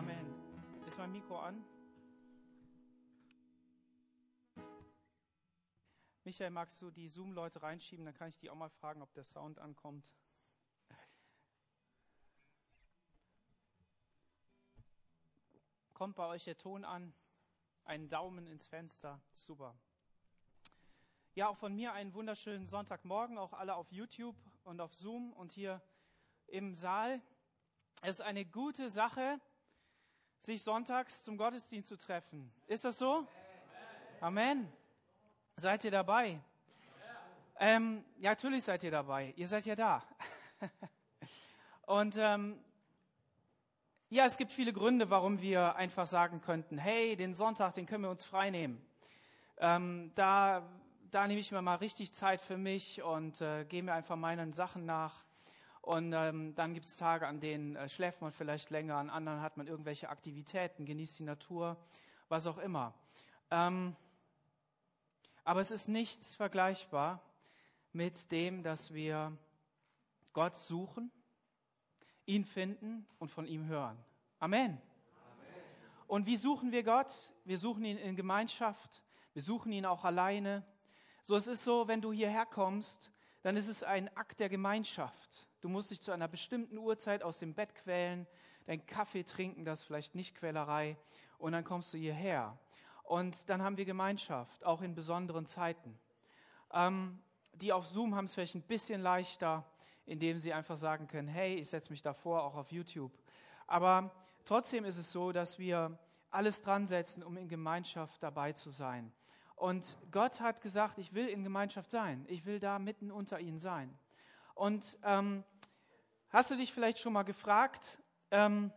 Amen. Ist mein Mikro an? Michael, magst du die Zoom-Leute reinschieben? Dann kann ich die auch mal fragen, ob der Sound ankommt. Kommt bei euch der Ton an? Einen Daumen ins Fenster. Super. Ja, auch von mir einen wunderschönen Sonntagmorgen, auch alle auf YouTube und auf Zoom und hier im Saal. Es ist eine gute Sache, sich sonntags zum Gottesdienst zu treffen. Ist das so? Amen. Seid ihr dabei? Ähm, ja, natürlich seid ihr dabei. Ihr seid ja da. und ähm, ja, es gibt viele Gründe, warum wir einfach sagen könnten, hey, den Sonntag, den können wir uns frei nehmen. Ähm, da, da nehme ich mir mal richtig Zeit für mich und äh, gehe mir einfach meinen Sachen nach. Und ähm, dann gibt es Tage, an denen äh, schläft man vielleicht länger, an anderen hat man irgendwelche Aktivitäten, genießt die Natur, was auch immer. Ähm, aber es ist nichts vergleichbar mit dem, dass wir Gott suchen, ihn finden und von ihm hören. Amen. Amen. Und wie suchen wir Gott? Wir suchen ihn in Gemeinschaft, wir suchen ihn auch alleine. So, es ist so, wenn du hierher kommst, dann ist es ein Akt der Gemeinschaft. Du musst dich zu einer bestimmten Uhrzeit aus dem Bett quälen, deinen Kaffee trinken, das ist vielleicht nicht Quälerei, und dann kommst du hierher. Und dann haben wir Gemeinschaft, auch in besonderen Zeiten. Ähm, die auf Zoom haben es vielleicht ein bisschen leichter, indem sie einfach sagen können, hey, ich setze mich davor, auch auf YouTube. Aber trotzdem ist es so, dass wir alles dran setzen, um in Gemeinschaft dabei zu sein. Und Gott hat gesagt, ich will in Gemeinschaft sein. Ich will da mitten unter ihnen sein. Und ähm, hast du dich vielleicht schon mal gefragt, ähm,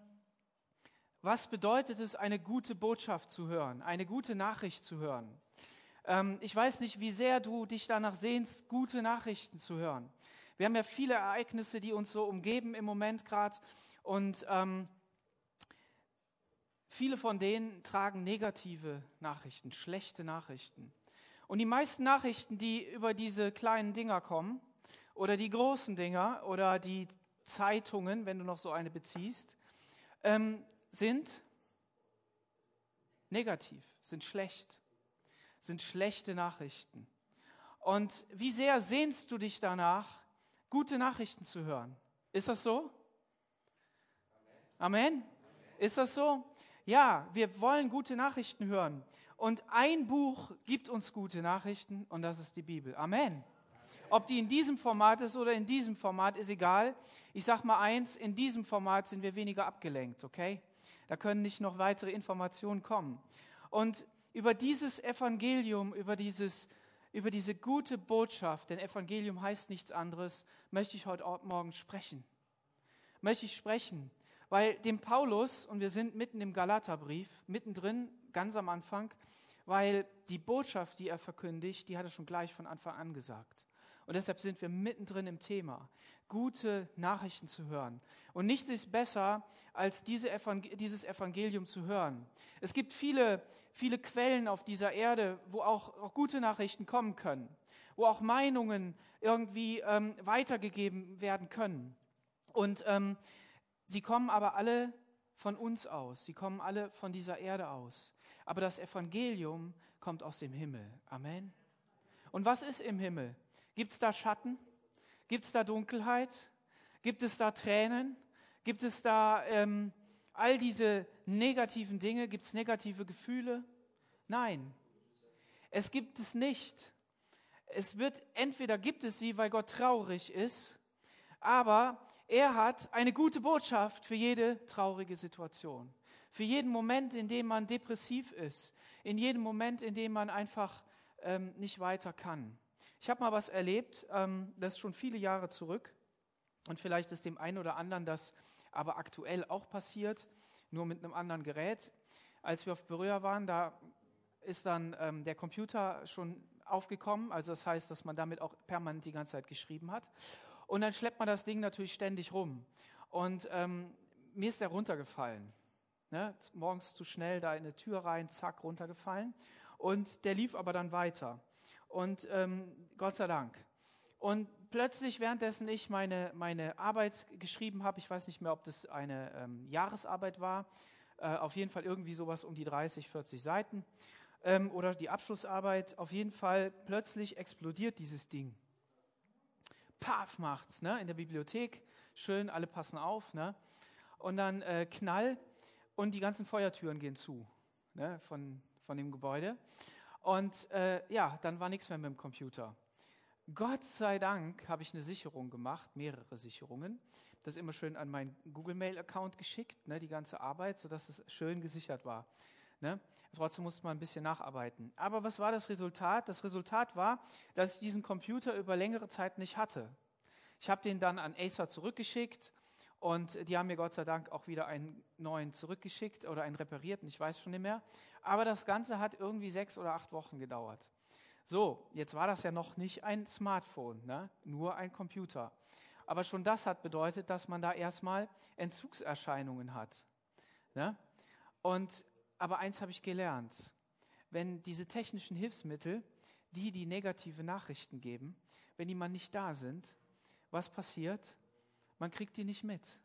was bedeutet es, eine gute Botschaft zu hören, eine gute Nachricht zu hören? Ähm, ich weiß nicht, wie sehr du dich danach sehnst, gute Nachrichten zu hören. Wir haben ja viele Ereignisse, die uns so umgeben im Moment gerade. Und ähm, viele von denen tragen negative Nachrichten, schlechte Nachrichten. Und die meisten Nachrichten, die über diese kleinen Dinger kommen, oder die großen Dinger, oder die Zeitungen, wenn du noch so eine beziehst, ähm, sind negativ, sind schlecht, sind schlechte Nachrichten. Und wie sehr sehnst du dich danach, gute Nachrichten zu hören? Ist das so? Amen. Ist das so? Ja, wir wollen gute Nachrichten hören. Und ein Buch gibt uns gute Nachrichten und das ist die Bibel. Amen. Ob die in diesem Format ist oder in diesem Format, ist egal. Ich sag mal eins, in diesem Format sind wir weniger abgelenkt, okay? Da können nicht noch weitere Informationen kommen. Und über dieses Evangelium, über dieses über diese gute Botschaft, denn Evangelium heißt nichts anderes, möchte ich heute Morgen sprechen. Möchte ich sprechen. Weil dem Paulus, und wir sind mitten im Galaterbrief, mittendrin, ganz am Anfang, weil die Botschaft, die er verkündigt, die hat er schon gleich von Anfang an gesagt. Und deshalb sind wir mittendrin im Thema, gute Nachrichten zu hören. Und nichts ist besser, als diese Evangel dieses Evangelium zu hören. Es gibt viele, viele Quellen auf dieser Erde, wo auch, auch gute Nachrichten kommen können, wo auch Meinungen irgendwie ähm, weitergegeben werden können. Und ähm, Sie kommen aber alle von uns aus. Sie kommen alle von dieser Erde aus. Aber das Evangelium kommt aus dem Himmel. Amen. Und was ist im Himmel? Gibt es da Schatten? Gibt es da Dunkelheit? Gibt es da Tränen? Gibt es da ähm, all diese negativen Dinge? Gibt es negative Gefühle? Nein, es gibt es nicht. Es wird, entweder gibt es sie, weil Gott traurig ist, aber er hat eine gute Botschaft für jede traurige Situation. Für jeden Moment, in dem man depressiv ist. In jedem Moment, in dem man einfach ähm, nicht weiter kann. Ich habe mal was erlebt, ähm, das ist schon viele Jahre zurück. Und vielleicht ist dem einen oder anderen das aber aktuell auch passiert, nur mit einem anderen Gerät. Als wir auf Berührer waren, da ist dann ähm, der Computer schon aufgekommen. Also das heißt, dass man damit auch permanent die ganze Zeit geschrieben hat. Und dann schleppt man das Ding natürlich ständig rum. Und ähm, mir ist der runtergefallen. Ne? Morgens zu schnell da in eine Tür rein, zack, runtergefallen. Und der lief aber dann weiter. Und ähm, Gott sei Dank. Und plötzlich, währenddessen ich meine, meine Arbeit geschrieben habe, ich weiß nicht mehr, ob das eine ähm, Jahresarbeit war, Äh, auf jeden Fall irgendwie sowas um die 30, 40 Seiten. Ähm, oder die Abschlussarbeit. Auf jeden Fall plötzlich explodiert dieses Ding. Paf macht's, ne? In der Bibliothek. Schön, alle passen auf, ne? Und dann äh, Knall und die ganzen Feuertüren gehen zu, ne? Von, von dem Gebäude. Und äh, ja, dann war nichts mehr mit dem Computer. Gott sei Dank habe ich eine Sicherung gemacht, mehrere Sicherungen. Das immer schön an meinen Google Mail Account geschickt, ne, die ganze Arbeit, sodass es schön gesichert war. Ne? Trotzdem musste man ein bisschen nacharbeiten. Aber was war das Resultat? Das Resultat war, dass ich diesen Computer über längere Zeit nicht hatte. Ich habe den dann an Acer zurückgeschickt und die haben mir Gott sei Dank auch wieder einen neuen zurückgeschickt oder einen reparierten, ich weiß schon nicht mehr. Aber das Ganze hat irgendwie sechs oder acht Wochen gedauert. So, jetzt war das ja noch nicht ein Smartphone, ne? nur ein Computer. Aber schon das hat bedeutet, dass man da erstmal Entzugserscheinungen hat. Ne? Und, aber eins habe ich gelernt. Wenn diese technischen Hilfsmittel, die die negative Nachrichten geben, wenn die mal nicht da sind, was passiert? Man kriegt die nicht mit.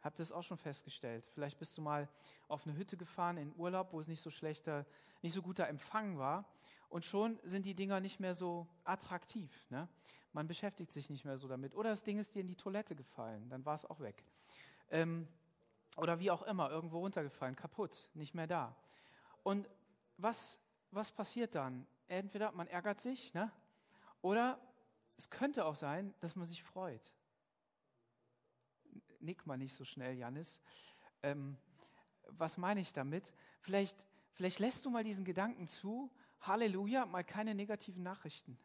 Habt ihr das auch schon festgestellt? Vielleicht bist du mal auf eine Hütte gefahren in Urlaub, wo es nicht so schlechter, nicht so guter Empfang war. Und schon sind die Dinger nicht mehr so attraktiv. Ne? Man beschäftigt sich nicht mehr so damit. Oder das Ding ist dir in die Toilette gefallen, dann war es auch weg. Ähm, oder wie auch immer, irgendwo runtergefallen, kaputt, nicht mehr da. Und was, was passiert dann? Entweder man ärgert sich, ne? oder es könnte auch sein, dass man sich freut nick mal nicht so schnell, Janis. Ähm, was meine ich damit? Vielleicht, vielleicht lässt du mal diesen Gedanken zu, Halleluja, mal keine negativen Nachrichten.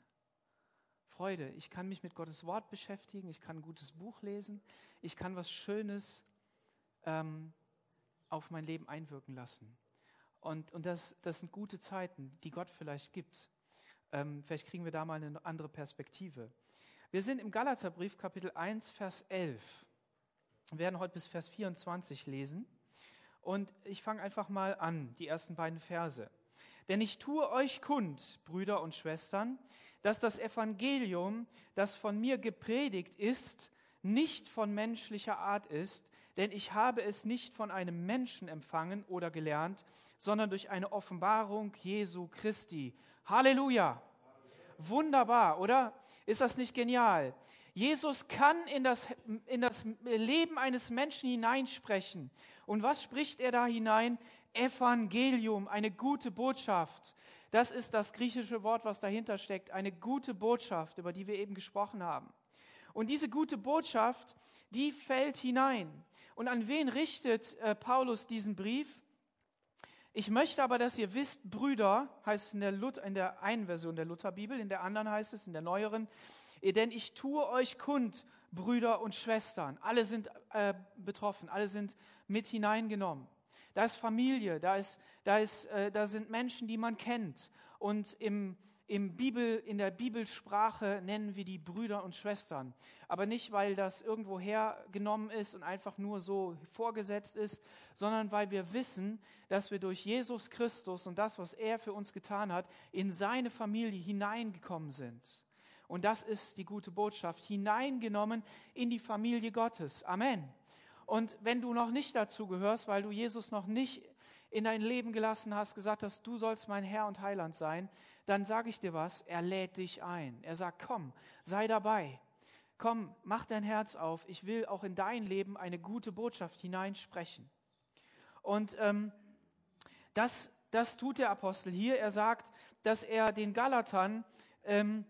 Freude, ich kann mich mit Gottes Wort beschäftigen, ich kann ein gutes Buch lesen, ich kann was Schönes ähm, auf mein Leben einwirken lassen. Und, und das, das sind gute Zeiten, die Gott vielleicht gibt. Ähm, vielleicht kriegen wir da mal eine andere Perspektive. Wir sind im Galaterbrief Kapitel 1, Vers 11. Wir werden heute bis Vers 24 lesen. Und ich fange einfach mal an, die ersten beiden Verse. Denn ich tue euch kund, Brüder und Schwestern, dass das Evangelium, das von mir gepredigt ist, nicht von menschlicher Art ist, denn ich habe es nicht von einem Menschen empfangen oder gelernt, sondern durch eine Offenbarung Jesu Christi. Halleluja! Wunderbar, oder? Ist das nicht genial? Jesus kann in das, in das Leben eines Menschen hineinsprechen. Und was spricht er da hinein? Evangelium, eine gute Botschaft. Das ist das griechische Wort, was dahinter steckt. Eine gute Botschaft, über die wir eben gesprochen haben. Und diese gute Botschaft, die fällt hinein. Und an wen richtet äh, Paulus diesen Brief? Ich möchte aber, dass ihr wisst, Brüder, heißt es in der, Luther, in der einen Version der Lutherbibel, in der anderen heißt es, in der neueren, denn ich tue euch kund, Brüder und Schwestern. Alle sind äh, betroffen, alle sind mit hineingenommen. Da ist Familie, da, ist, da, ist, äh, da sind Menschen, die man kennt. Und im, im Bibel, in der Bibelsprache nennen wir die Brüder und Schwestern. Aber nicht, weil das irgendwo hergenommen ist und einfach nur so vorgesetzt ist, sondern weil wir wissen, dass wir durch Jesus Christus und das, was er für uns getan hat, in seine Familie hineingekommen sind. Und das ist die gute Botschaft, hineingenommen in die Familie Gottes. Amen. Und wenn du noch nicht dazu gehörst, weil du Jesus noch nicht in dein Leben gelassen hast, gesagt hast, du sollst mein Herr und Heiland sein, dann sage ich dir was, er lädt dich ein. Er sagt, komm, sei dabei. Komm, mach dein Herz auf. Ich will auch in dein Leben eine gute Botschaft hineinsprechen. Und ähm, das, das tut der Apostel hier. Er sagt, dass er den Galatern ähm,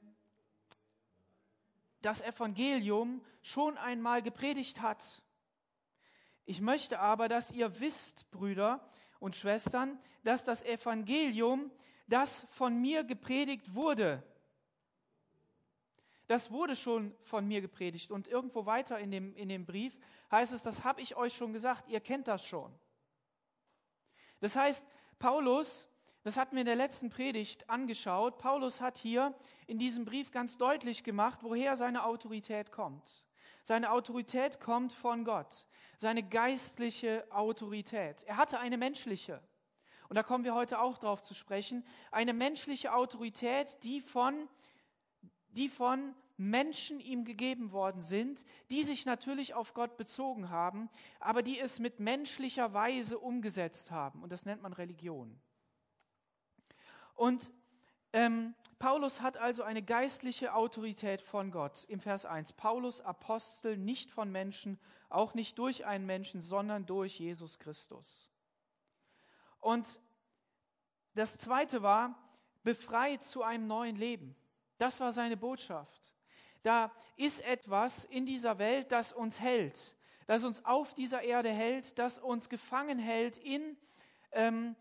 das Evangelium schon einmal gepredigt hat. Ich möchte aber, dass ihr wisst, Brüder und Schwestern, dass das Evangelium, das von mir gepredigt wurde, das wurde schon von mir gepredigt. Und irgendwo weiter in dem, in dem Brief heißt es, das habe ich euch schon gesagt, ihr kennt das schon. Das heißt, Paulus das hatten wir in der letzten Predigt angeschaut. Paulus hat hier in diesem Brief ganz deutlich gemacht, woher seine Autorität kommt. Seine Autorität kommt von Gott. Seine geistliche Autorität. Er hatte eine menschliche. Und da kommen wir heute auch drauf zu sprechen. Eine menschliche Autorität, die von, die von Menschen ihm gegeben worden sind, die sich natürlich auf Gott bezogen haben, aber die es mit menschlicher Weise umgesetzt haben. Und das nennt man Religion. Und ähm, Paulus hat also eine geistliche Autorität von Gott. Im Vers 1. Paulus, Apostel, nicht von Menschen, auch nicht durch einen Menschen, sondern durch Jesus Christus. Und das zweite war, befreit zu einem neuen Leben. Das war seine Botschaft. Da ist etwas in dieser Welt, das uns hält, das uns auf dieser Erde hält, das uns gefangen hält in ähm,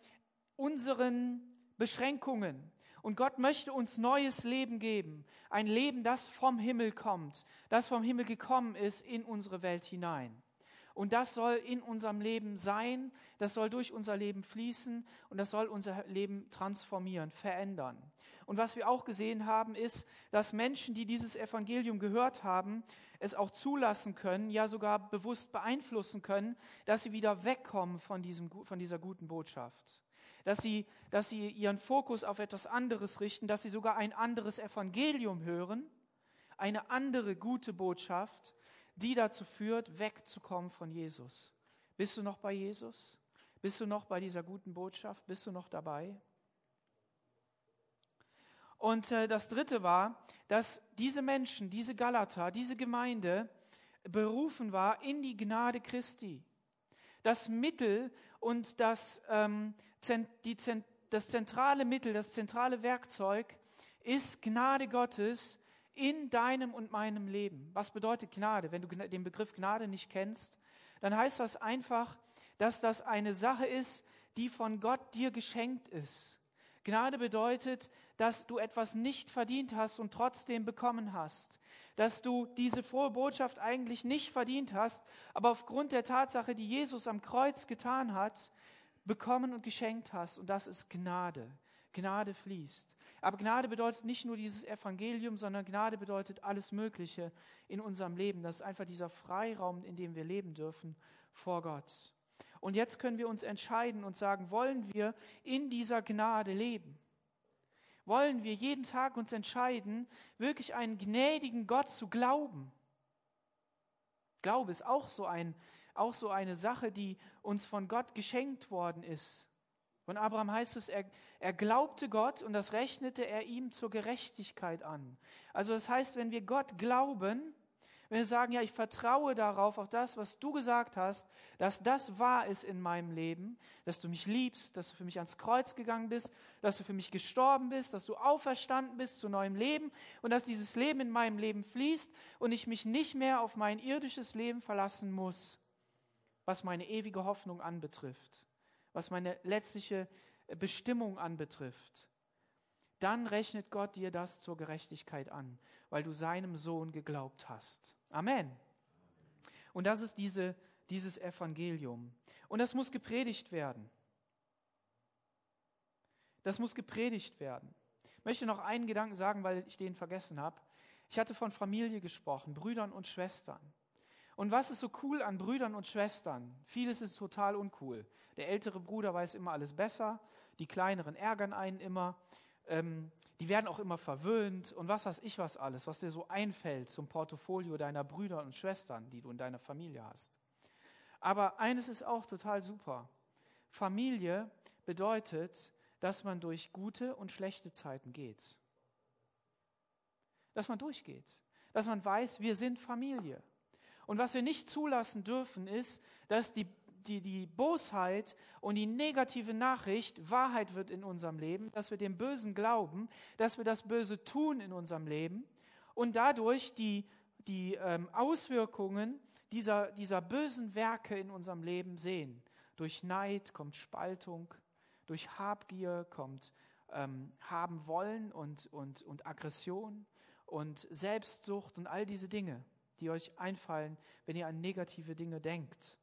unseren Beschränkungen. Und Gott möchte uns neues Leben geben. Ein Leben, das vom Himmel kommt, das vom Himmel gekommen ist in unsere Welt hinein. Und das soll in unserem Leben sein, das soll durch unser Leben fließen und das soll unser Leben transformieren, verändern. Und was wir auch gesehen haben, ist, dass Menschen, die dieses Evangelium gehört haben, es auch zulassen können, ja sogar bewusst beeinflussen können, dass sie wieder wegkommen von, diesem, von dieser guten Botschaft. Dass sie, dass sie ihren Fokus auf etwas anderes richten, dass sie sogar ein anderes Evangelium hören, eine andere gute Botschaft, die dazu führt, wegzukommen von Jesus. Bist du noch bei Jesus? Bist du noch bei dieser guten Botschaft? Bist du noch dabei? Und äh, das Dritte war, dass diese Menschen, diese Galater, diese Gemeinde berufen war in die Gnade Christi. Das Mittel und das, ähm, die, das zentrale Mittel, das zentrale Werkzeug ist Gnade Gottes in deinem und meinem Leben. Was bedeutet Gnade? Wenn du den Begriff Gnade nicht kennst, dann heißt das einfach, dass das eine Sache ist, die von Gott dir geschenkt ist. Gnade bedeutet, dass du etwas nicht verdient hast und trotzdem bekommen hast. Dass du diese frohe Botschaft eigentlich nicht verdient hast, aber aufgrund der Tatsache, die Jesus am Kreuz getan hat, bekommen und geschenkt hast. Und das ist Gnade. Gnade fließt. Aber Gnade bedeutet nicht nur dieses Evangelium, sondern Gnade bedeutet alles Mögliche in unserem Leben. Das ist einfach dieser Freiraum, in dem wir leben dürfen vor Gott. Und jetzt können wir uns entscheiden und sagen, wollen wir in dieser Gnade leben? Wollen wir jeden Tag uns entscheiden, wirklich einen gnädigen Gott zu glauben? Glaube ist auch so, ein, auch so eine Sache, die uns von Gott geschenkt worden ist. Von Abraham heißt es, er, er glaubte Gott und das rechnete er ihm zur Gerechtigkeit an. Also das heißt, wenn wir Gott glauben, wenn wir sagen, ja, ich vertraue darauf, auf das, was du gesagt hast, dass das wahr ist in meinem Leben, dass du mich liebst, dass du für mich ans Kreuz gegangen bist, dass du für mich gestorben bist, dass du auferstanden bist zu neuem Leben und dass dieses Leben in meinem Leben fließt und ich mich nicht mehr auf mein irdisches Leben verlassen muss, was meine ewige Hoffnung anbetrifft was meine letztliche Bestimmung anbetrifft, dann rechnet Gott dir das zur Gerechtigkeit an, weil du seinem Sohn geglaubt hast. Amen. Und das ist diese, dieses Evangelium. Und das muss gepredigt werden. Das muss gepredigt werden. Ich möchte noch einen Gedanken sagen, weil ich den vergessen habe. Ich hatte von Familie gesprochen, Brüdern und Schwestern. Und was ist so cool an Brüdern und Schwestern? Vieles ist total uncool. Der ältere Bruder weiß immer alles besser, die kleineren ärgern einen immer, ähm, die werden auch immer verwöhnt und was weiß ich was alles, was dir so einfällt zum Portfolio deiner Brüder und Schwestern, die du in deiner Familie hast. Aber eines ist auch total super. Familie bedeutet, dass man durch gute und schlechte Zeiten geht. Dass man durchgeht. Dass man weiß, wir sind Familie. Und was wir nicht zulassen dürfen, ist, dass die, die, die Bosheit und die negative Nachricht Wahrheit wird in unserem Leben, dass wir dem Bösen glauben, dass wir das Böse tun in unserem Leben und dadurch die, die ähm, Auswirkungen dieser, dieser bösen Werke in unserem Leben sehen. Durch Neid kommt Spaltung, durch Habgier kommt ähm, haben wollen und, und, und Aggression und Selbstsucht und all diese Dinge die euch einfallen, wenn ihr an negative Dinge denkt,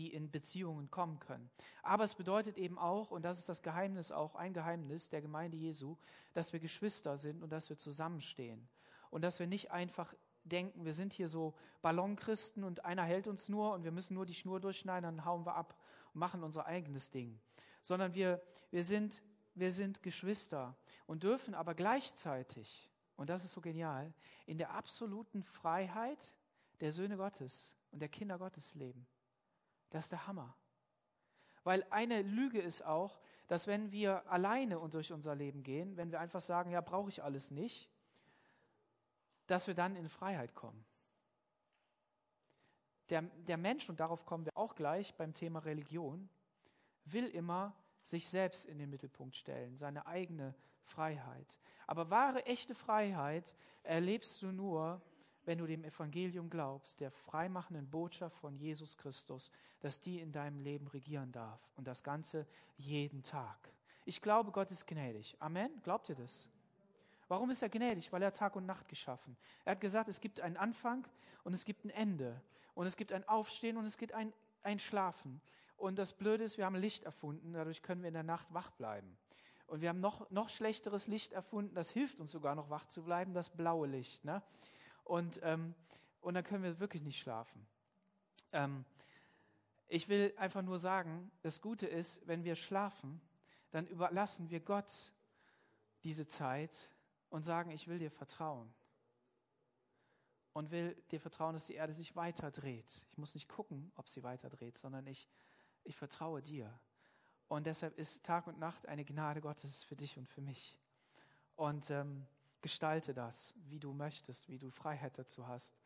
die in Beziehungen kommen können. Aber es bedeutet eben auch, und das ist das Geheimnis auch, ein Geheimnis der Gemeinde Jesu, dass wir Geschwister sind und dass wir zusammenstehen. Und dass wir nicht einfach denken, wir sind hier so Ballonchristen und einer hält uns nur und wir müssen nur die Schnur durchschneiden, dann hauen wir ab und machen unser eigenes Ding. Sondern wir, wir, sind, wir sind Geschwister und dürfen aber gleichzeitig und das ist so genial, in der absoluten Freiheit der Söhne Gottes und der Kinder Gottes leben. Das ist der Hammer. Weil eine Lüge ist auch, dass wenn wir alleine und durch unser Leben gehen, wenn wir einfach sagen, ja, brauche ich alles nicht, dass wir dann in Freiheit kommen. Der, der Mensch, und darauf kommen wir auch gleich beim Thema Religion, will immer sich selbst in den Mittelpunkt stellen, seine eigene Freiheit. Aber wahre, echte Freiheit erlebst du nur, wenn du dem Evangelium glaubst, der freimachenden Botschaft von Jesus Christus, dass die in deinem Leben regieren darf und das Ganze jeden Tag. Ich glaube, Gott ist gnädig. Amen. Glaubt ihr das? Warum ist er gnädig? Weil er Tag und Nacht geschaffen. Er hat gesagt, es gibt einen Anfang und es gibt ein Ende. Und es gibt ein Aufstehen und es gibt ein, ein Schlafen. Und das Blöde ist, wir haben Licht erfunden, dadurch können wir in der Nacht wach bleiben. Und wir haben noch, noch schlechteres Licht erfunden, das hilft uns sogar noch wach zu bleiben, das blaue Licht. Ne? Und, ähm, und dann können wir wirklich nicht schlafen. Ähm, ich will einfach nur sagen, das Gute ist, wenn wir schlafen, dann überlassen wir Gott diese Zeit und sagen, ich will dir vertrauen. Und will dir vertrauen, dass die Erde sich weiter dreht. Ich muss nicht gucken, ob sie weiter dreht, sondern ich, ich vertraue dir. Und deshalb ist Tag und Nacht eine Gnade Gottes für dich und für mich. Und ähm, gestalte das, wie du möchtest, wie du Freiheit dazu hast.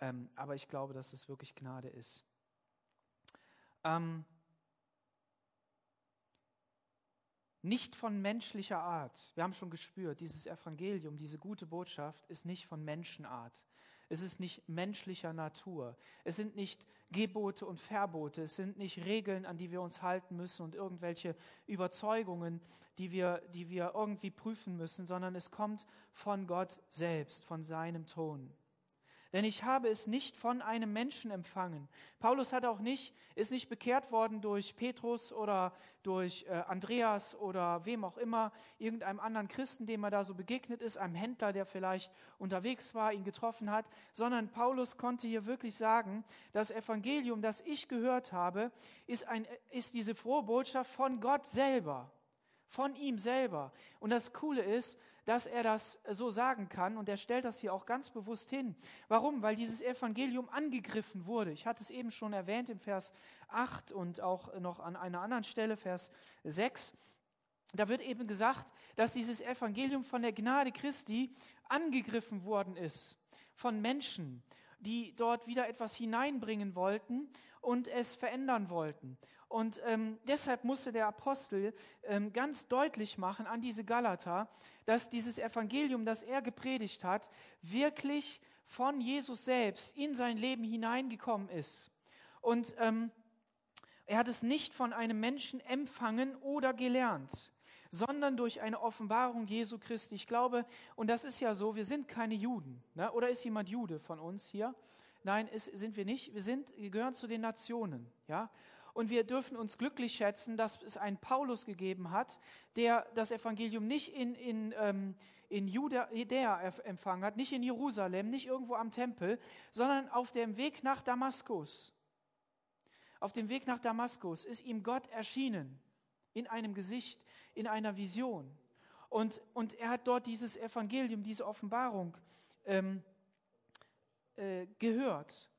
Ähm, aber ich glaube, dass es wirklich Gnade ist. Ähm, nicht von menschlicher Art. Wir haben schon gespürt, dieses Evangelium, diese gute Botschaft ist nicht von Menschenart. Es ist nicht menschlicher Natur. Es sind nicht Gebote und Verbote. Es sind nicht Regeln, an die wir uns halten müssen und irgendwelche Überzeugungen, die wir, die wir irgendwie prüfen müssen, sondern es kommt von Gott selbst, von seinem Ton denn ich habe es nicht von einem Menschen empfangen. Paulus hat auch nicht, ist nicht bekehrt worden durch Petrus oder durch äh, Andreas oder wem auch immer, irgendeinem anderen Christen, dem er da so begegnet ist, einem Händler, der vielleicht unterwegs war, ihn getroffen hat, sondern Paulus konnte hier wirklich sagen, das Evangelium, das ich gehört habe, ist, ein, ist diese frohe Botschaft von Gott selber von ihm selber. Und das Coole ist, dass er das so sagen kann und er stellt das hier auch ganz bewusst hin. Warum? Weil dieses Evangelium angegriffen wurde. Ich hatte es eben schon erwähnt im Vers 8 und auch noch an einer anderen Stelle, Vers 6. Da wird eben gesagt, dass dieses Evangelium von der Gnade Christi angegriffen worden ist von Menschen, die dort wieder etwas hineinbringen wollten und es verändern wollten. Und ähm, deshalb musste der Apostel ähm, ganz deutlich machen an diese Galater, dass dieses Evangelium, das er gepredigt hat, wirklich von Jesus selbst in sein Leben hineingekommen ist. Und ähm, er hat es nicht von einem Menschen empfangen oder gelernt, sondern durch eine Offenbarung Jesu Christi. Ich glaube, und das ist ja so, wir sind keine Juden. Ne? Oder ist jemand Jude von uns hier? Nein, ist, sind wir nicht. Wir, sind, wir gehören zu den Nationen. Ja? Und wir dürfen uns glücklich schätzen, dass es einen Paulus gegeben hat, der das Evangelium nicht in, in, ähm, in Judäa empfangen hat, nicht in Jerusalem, nicht irgendwo am Tempel, sondern auf dem Weg nach Damaskus. Auf dem Weg nach Damaskus ist ihm Gott erschienen, in einem Gesicht, in einer Vision. Und, und er hat dort dieses Evangelium, diese Offenbarung ähm, äh, gehört.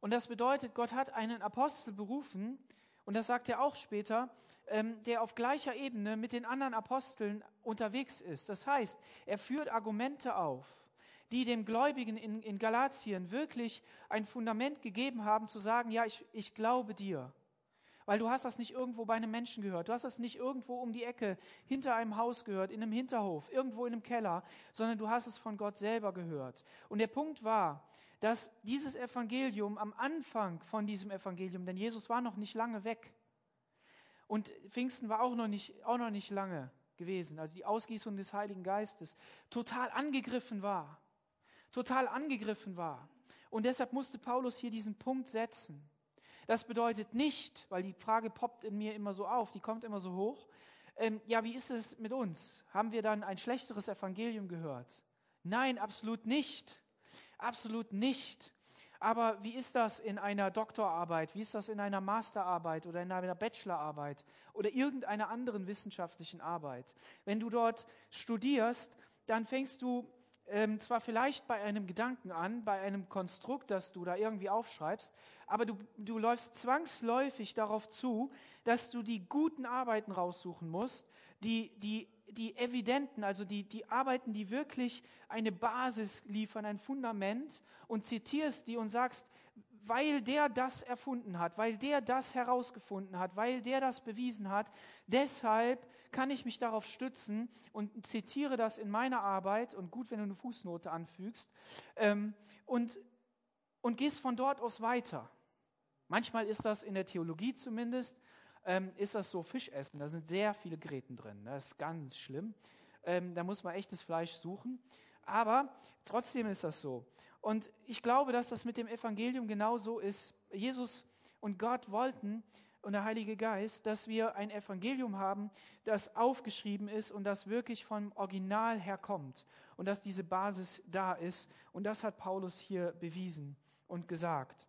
Und das bedeutet, Gott hat einen Apostel berufen, und das sagt er auch später, ähm, der auf gleicher Ebene mit den anderen Aposteln unterwegs ist. Das heißt, er führt Argumente auf, die dem Gläubigen in, in Galatien wirklich ein Fundament gegeben haben, zu sagen, ja, ich, ich glaube dir. Weil du hast das nicht irgendwo bei einem Menschen gehört, du hast das nicht irgendwo um die Ecke, hinter einem Haus gehört, in einem Hinterhof, irgendwo in einem Keller, sondern du hast es von Gott selber gehört. Und der Punkt war, dass dieses Evangelium am Anfang von diesem Evangelium, denn Jesus war noch nicht lange weg und Pfingsten war auch noch nicht, auch noch nicht lange gewesen, also die Ausgießung des Heiligen Geistes, total angegriffen war. Total angegriffen war. Und deshalb musste Paulus hier diesen Punkt setzen. Das bedeutet nicht, weil die Frage poppt in mir immer so auf, die kommt immer so hoch, ähm, ja, wie ist es mit uns? Haben wir dann ein schlechteres Evangelium gehört? Nein, absolut nicht. Absolut nicht. Aber wie ist das in einer Doktorarbeit? Wie ist das in einer Masterarbeit oder in einer Bachelorarbeit oder irgendeiner anderen wissenschaftlichen Arbeit? Wenn du dort studierst, dann fängst du ähm, zwar vielleicht bei einem Gedanken an, bei einem Konstrukt, das du da irgendwie aufschreibst, aber du, du läufst zwangsläufig darauf zu, dass du die guten Arbeiten raussuchen musst, die, die, die evidenten, also die, die Arbeiten, die wirklich eine Basis liefern, ein Fundament und zitierst die und sagst, weil der das erfunden hat, weil der das herausgefunden hat, weil der das bewiesen hat, deshalb kann ich mich darauf stützen und zitiere das in meiner Arbeit und gut, wenn du eine Fußnote anfügst ähm, und, und gehst von dort aus weiter. Manchmal ist das in der Theologie zumindest, ähm, ist das so Fischessen. Da sind sehr viele Gräten drin. Das ist ganz schlimm. Ähm, da muss man echtes Fleisch suchen. Aber trotzdem ist das so. Und ich glaube, dass das mit dem Evangelium genauso ist. Jesus und Gott wollten und der Heilige Geist, dass wir ein Evangelium haben, das aufgeschrieben ist und das wirklich vom Original herkommt und dass diese Basis da ist. Und das hat Paulus hier bewiesen und gesagt.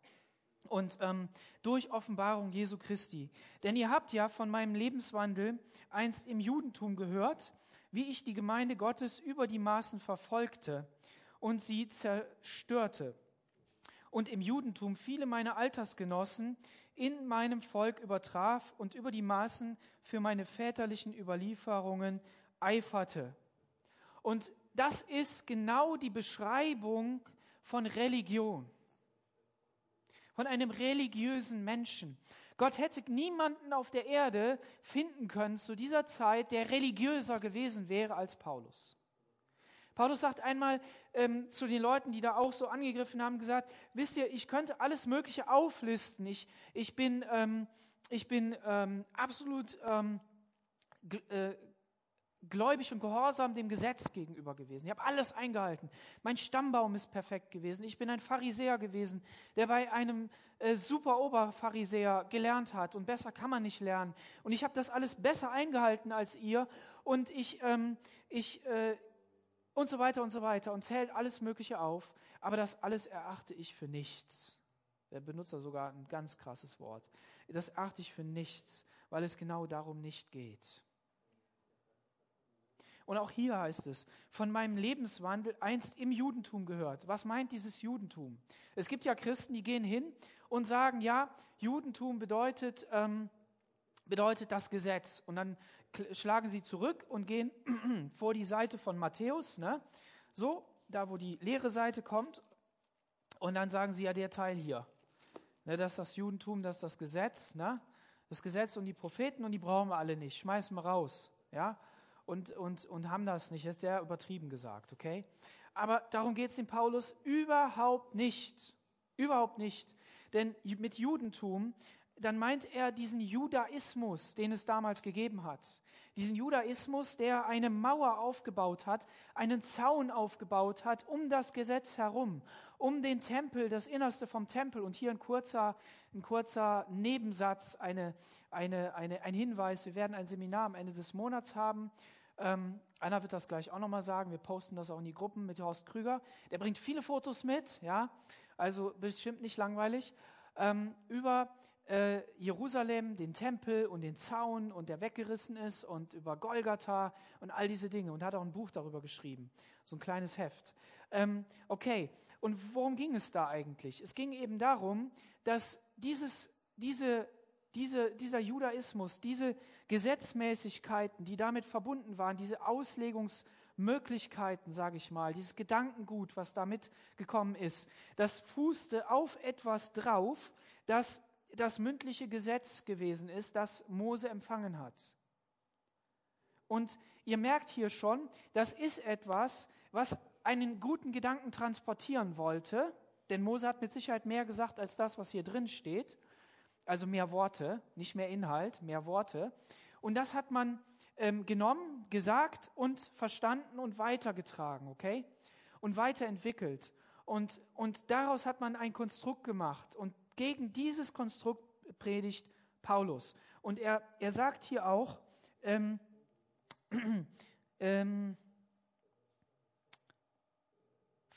Und ähm, durch Offenbarung Jesu Christi. Denn ihr habt ja von meinem Lebenswandel einst im Judentum gehört, wie ich die Gemeinde Gottes über die Maßen verfolgte und sie zerstörte. Und im Judentum viele meiner Altersgenossen in meinem Volk übertraf und über die Maßen für meine väterlichen Überlieferungen eiferte. Und das ist genau die Beschreibung von Religion, von einem religiösen Menschen. Gott hätte niemanden auf der Erde finden können zu dieser Zeit, der religiöser gewesen wäre als Paulus. Paulus sagt einmal ähm, zu den Leuten, die da auch so angegriffen haben, gesagt, wisst ihr, ich könnte alles Mögliche auflisten. Ich, ich bin, ähm, ich bin ähm, absolut ähm, äh, gläubig und gehorsam dem Gesetz gegenüber gewesen. Ich habe alles eingehalten. Mein Stammbaum ist perfekt gewesen. Ich bin ein Pharisäer gewesen, der bei einem äh, super Oberpharisäer gelernt hat. Und besser kann man nicht lernen. Und ich habe das alles besser eingehalten als ihr. Und ich, ähm, ich, äh, und so weiter und so weiter und zählt alles Mögliche auf, aber das alles erachte ich für nichts. Der benutzt da sogar ein ganz krasses Wort. Das erachte ich für nichts, weil es genau darum nicht geht. Und auch hier heißt es, von meinem Lebenswandel einst im Judentum gehört. Was meint dieses Judentum? Es gibt ja Christen, die gehen hin und sagen, ja, Judentum bedeutet, ähm, bedeutet das Gesetz. Und dann schlagen sie zurück und gehen vor die Seite von Matthäus, ne? so, da wo die leere Seite kommt. Und dann sagen sie ja, der Teil hier. Ne, das ist das Judentum, das ist das Gesetz. Ne? Das Gesetz und die Propheten und die brauchen wir alle nicht. Schmeißen wir raus. Ja? Und, und, und haben das nicht. Das ist sehr übertrieben gesagt, okay? Aber darum geht es dem Paulus überhaupt nicht. Überhaupt nicht. Denn mit Judentum dann meint er diesen Judaismus, den es damals gegeben hat. Diesen Judaismus, der eine Mauer aufgebaut hat, einen Zaun aufgebaut hat um das Gesetz herum, um den Tempel, das Innerste vom Tempel. Und hier ein kurzer, ein kurzer Nebensatz, eine, eine, eine, ein Hinweis. Wir werden ein Seminar am Ende des Monats haben. Ähm, Anna wird das gleich auch nochmal sagen. Wir posten das auch in die Gruppen mit Horst Krüger. Der bringt viele Fotos mit, ja, also bestimmt nicht langweilig, ähm, über äh, Jerusalem, den Tempel und den Zaun und der weggerissen ist und über Golgatha und all diese Dinge und hat auch ein Buch darüber geschrieben, so ein kleines Heft. Ähm, okay, und worum ging es da eigentlich? Es ging eben darum, dass dieses, diese, diese, dieser Judaismus, diese Gesetzmäßigkeiten, die damit verbunden waren, diese Auslegungsmöglichkeiten, sage ich mal, dieses Gedankengut, was damit gekommen ist, das fußte auf etwas drauf, das das mündliche Gesetz gewesen ist, das Mose empfangen hat. Und ihr merkt hier schon, das ist etwas, was einen guten Gedanken transportieren wollte, denn Mose hat mit Sicherheit mehr gesagt als das, was hier drin steht, also mehr Worte, nicht mehr Inhalt, mehr Worte. Und das hat man ähm, genommen, gesagt und verstanden und weitergetragen, okay? Und weiterentwickelt. Und, und daraus hat man ein Konstrukt gemacht. Und gegen dieses Konstrukt predigt Paulus. Und er, er sagt hier auch, ähm, ähm,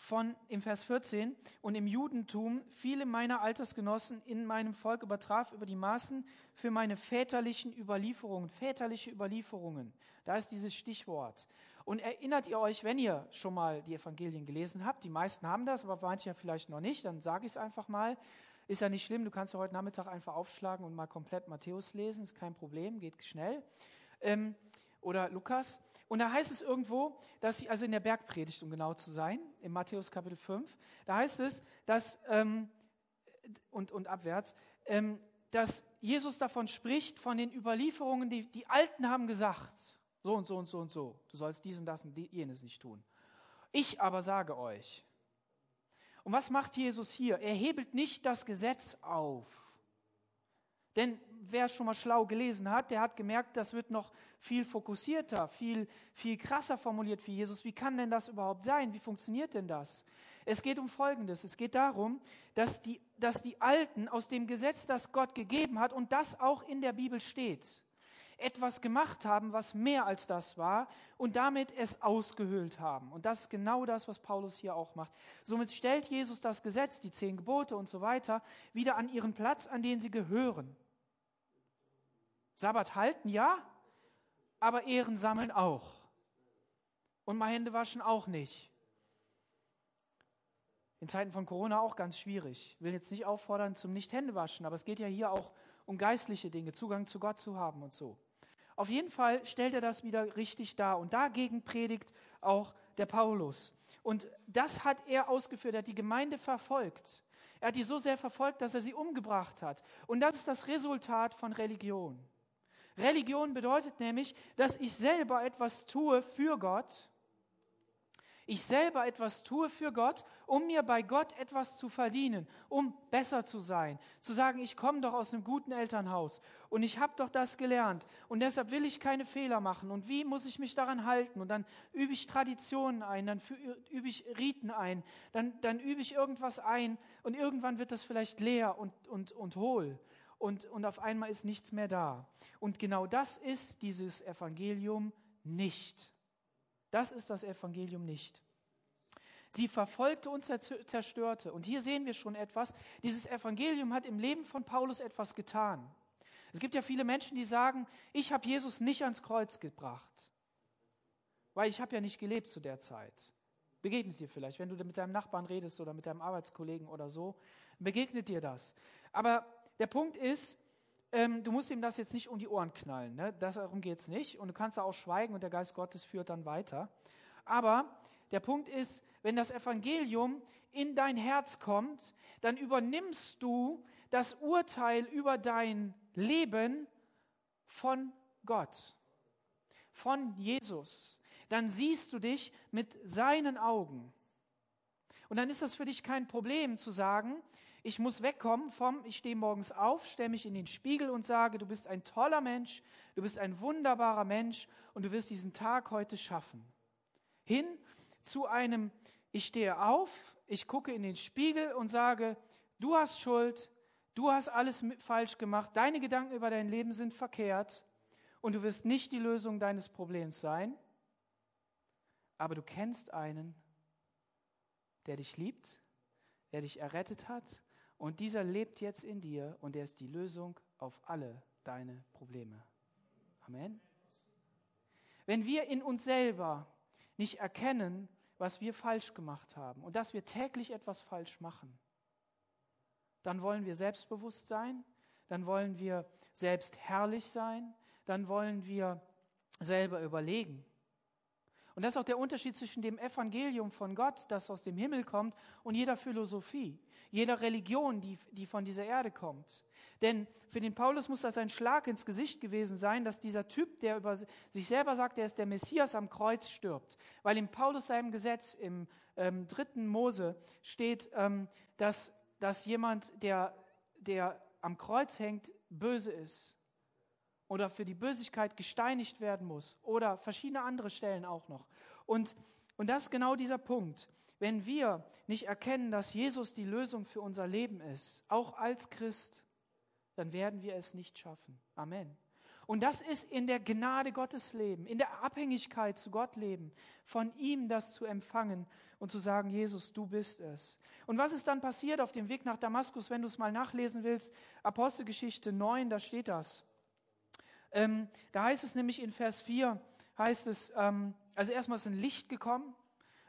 von im Vers 14 und im Judentum viele meiner Altersgenossen in meinem Volk übertraf über die Maßen für meine väterlichen Überlieferungen, väterliche Überlieferungen. Da ist dieses Stichwort. Und erinnert ihr euch, wenn ihr schon mal die Evangelien gelesen habt, die meisten haben das, aber manche ja vielleicht noch nicht, dann sage ich es einfach mal. Ist ja nicht schlimm, du kannst ja heute Nachmittag einfach aufschlagen und mal komplett Matthäus lesen, ist kein Problem, geht schnell. Ähm, oder Lukas. Und da heißt es irgendwo, dass sie, also in der Bergpredigt, um genau zu sein, im Matthäus Kapitel 5, da heißt es, dass, ähm, und, und abwärts, ähm, dass Jesus davon spricht, von den Überlieferungen, die die Alten haben gesagt, so und so und so und so, du sollst dies und das und jenes nicht tun. Ich aber sage euch. Und was macht Jesus hier? Er hebelt nicht das Gesetz auf. Denn wer schon mal schlau gelesen hat, der hat gemerkt, das wird noch viel fokussierter, viel, viel krasser formuliert wie Jesus. Wie kann denn das überhaupt sein? Wie funktioniert denn das? Es geht um Folgendes. Es geht darum, dass die, dass die Alten aus dem Gesetz, das Gott gegeben hat und das auch in der Bibel steht, etwas gemacht haben, was mehr als das war und damit es ausgehöhlt haben. Und das ist genau das, was Paulus hier auch macht. Somit stellt Jesus das Gesetz, die zehn Gebote und so weiter, wieder an ihren Platz, an den sie gehören. Sabbat halten, ja, aber Ehren sammeln auch. Und mal Hände waschen auch nicht. In Zeiten von Corona auch ganz schwierig. Ich will jetzt nicht auffordern zum Nicht-Hände-Waschen, aber es geht ja hier auch um geistliche Dinge, Zugang zu Gott zu haben und so. Auf jeden Fall stellt er das wieder richtig dar und dagegen predigt auch der Paulus. Und das hat er ausgeführt, er hat die Gemeinde verfolgt. Er hat die so sehr verfolgt, dass er sie umgebracht hat. Und das ist das Resultat von Religion. Religion bedeutet nämlich, dass ich selber etwas tue für Gott. Ich selber etwas tue für Gott, um mir bei Gott etwas zu verdienen, um besser zu sein. Zu sagen, ich komme doch aus einem guten Elternhaus und ich habe doch das gelernt und deshalb will ich keine Fehler machen. Und wie muss ich mich daran halten? Und dann übe ich Traditionen ein, dann übe ich Riten ein, dann, dann übe ich irgendwas ein und irgendwann wird das vielleicht leer und, und, und hohl und, und auf einmal ist nichts mehr da. Und genau das ist dieses Evangelium nicht. Das ist das Evangelium nicht. Sie verfolgte und zerstörte. Und hier sehen wir schon etwas. Dieses Evangelium hat im Leben von Paulus etwas getan. Es gibt ja viele Menschen, die sagen, ich habe Jesus nicht ans Kreuz gebracht, weil ich habe ja nicht gelebt zu der Zeit. Begegnet dir vielleicht, wenn du mit deinem Nachbarn redest oder mit deinem Arbeitskollegen oder so, begegnet dir das. Aber der Punkt ist, ähm, du musst ihm das jetzt nicht um die Ohren knallen. Ne? darum geht es nicht. Und du kannst da auch schweigen und der Geist Gottes führt dann weiter. Aber der Punkt ist, wenn das Evangelium in dein Herz kommt, dann übernimmst du das Urteil über dein Leben von Gott, von Jesus. Dann siehst du dich mit seinen Augen. Und dann ist das für dich kein Problem zu sagen, ich muss wegkommen vom, ich stehe morgens auf, stelle mich in den Spiegel und sage, du bist ein toller Mensch, du bist ein wunderbarer Mensch und du wirst diesen Tag heute schaffen. Hin zu einem, ich stehe auf, ich gucke in den Spiegel und sage, du hast Schuld, du hast alles falsch gemacht, deine Gedanken über dein Leben sind verkehrt und du wirst nicht die Lösung deines Problems sein, aber du kennst einen, der dich liebt, der dich errettet hat und dieser lebt jetzt in dir und er ist die Lösung auf alle deine Probleme. Amen. Wenn wir in uns selber nicht erkennen, was wir falsch gemacht haben und dass wir täglich etwas falsch machen, dann wollen wir selbstbewusst sein, dann wollen wir selbst herrlich sein, dann wollen wir selber überlegen. Und das ist auch der Unterschied zwischen dem Evangelium von Gott, das aus dem Himmel kommt, und jeder Philosophie, jeder Religion, die, die von dieser Erde kommt. Denn für den Paulus muss das ein Schlag ins Gesicht gewesen sein, dass dieser Typ, der über sich selber sagt, er ist der Messias, am Kreuz stirbt. Weil in Paulus seinem Gesetz im ähm, dritten Mose steht, ähm, dass, dass jemand, der, der am Kreuz hängt, böse ist oder für die Bösigkeit gesteinigt werden muss oder verschiedene andere Stellen auch noch. Und, und das ist genau dieser Punkt. Wenn wir nicht erkennen, dass Jesus die Lösung für unser Leben ist, auch als Christ, dann werden wir es nicht schaffen. Amen. Und das ist in der Gnade Gottes leben, in der Abhängigkeit zu Gott leben, von ihm das zu empfangen und zu sagen, Jesus, du bist es. Und was ist dann passiert auf dem Weg nach Damaskus, wenn du es mal nachlesen willst? Apostelgeschichte 9, da steht das. Ähm, da heißt es nämlich in Vers 4, heißt es, ähm, also erstmal ist ein Licht gekommen.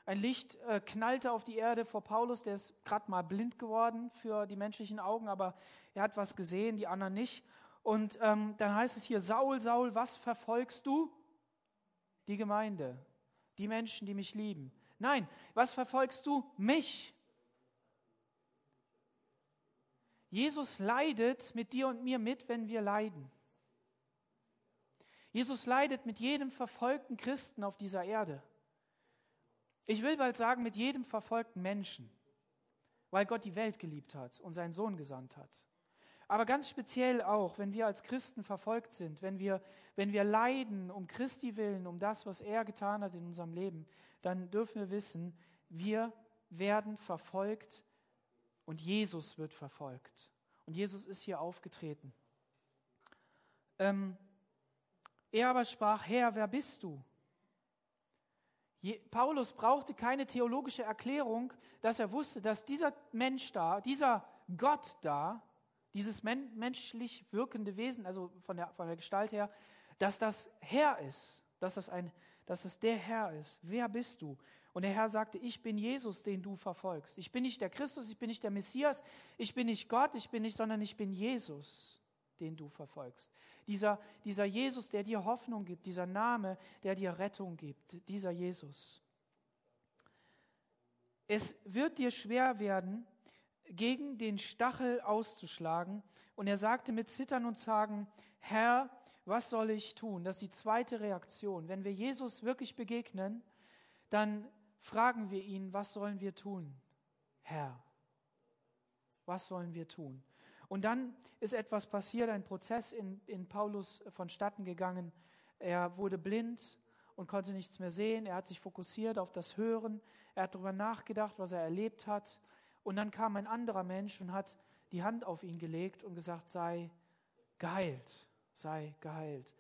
Ein Licht äh, knallte auf die Erde vor Paulus, der ist gerade mal blind geworden für die menschlichen Augen, aber er hat was gesehen, die anderen nicht. Und ähm, dann heißt es hier, Saul, Saul, was verfolgst du? Die Gemeinde, die Menschen, die mich lieben. Nein, was verfolgst du? Mich. Jesus leidet mit dir und mir mit, wenn wir leiden. Jesus leidet mit jedem verfolgten Christen auf dieser Erde. Ich will bald sagen, mit jedem verfolgten Menschen, weil Gott die Welt geliebt hat und seinen Sohn gesandt hat. Aber ganz speziell auch, wenn wir als Christen verfolgt sind, wenn wir, wenn wir leiden um Christi willen, um das, was er getan hat in unserem Leben, dann dürfen wir wissen, wir werden verfolgt und Jesus wird verfolgt. Und Jesus ist hier aufgetreten. Ähm, er aber sprach, Herr, wer bist du? Je, Paulus brauchte keine theologische Erklärung, dass er wusste, dass dieser Mensch da, dieser Gott da, dieses men menschlich wirkende Wesen, also von der, von der Gestalt her, dass das Herr ist, dass das, ein, dass das der Herr ist. Wer bist du? Und der Herr sagte, ich bin Jesus, den du verfolgst. Ich bin nicht der Christus, ich bin nicht der Messias, ich bin nicht Gott, ich bin nicht, sondern ich bin Jesus, den du verfolgst. Dieser, dieser Jesus, der dir Hoffnung gibt, dieser Name, der dir Rettung gibt, dieser Jesus. Es wird dir schwer werden, gegen den Stachel auszuschlagen. Und er sagte mit Zittern und Zagen, Herr, was soll ich tun? Das ist die zweite Reaktion. Wenn wir Jesus wirklich begegnen, dann fragen wir ihn, was sollen wir tun? Herr, was sollen wir tun? Und dann ist etwas passiert, ein Prozess in, in Paulus vonstatten gegangen. Er wurde blind und konnte nichts mehr sehen. Er hat sich fokussiert auf das Hören. Er hat darüber nachgedacht, was er erlebt hat. Und dann kam ein anderer Mensch und hat die Hand auf ihn gelegt und gesagt, sei geheilt, sei geheilt.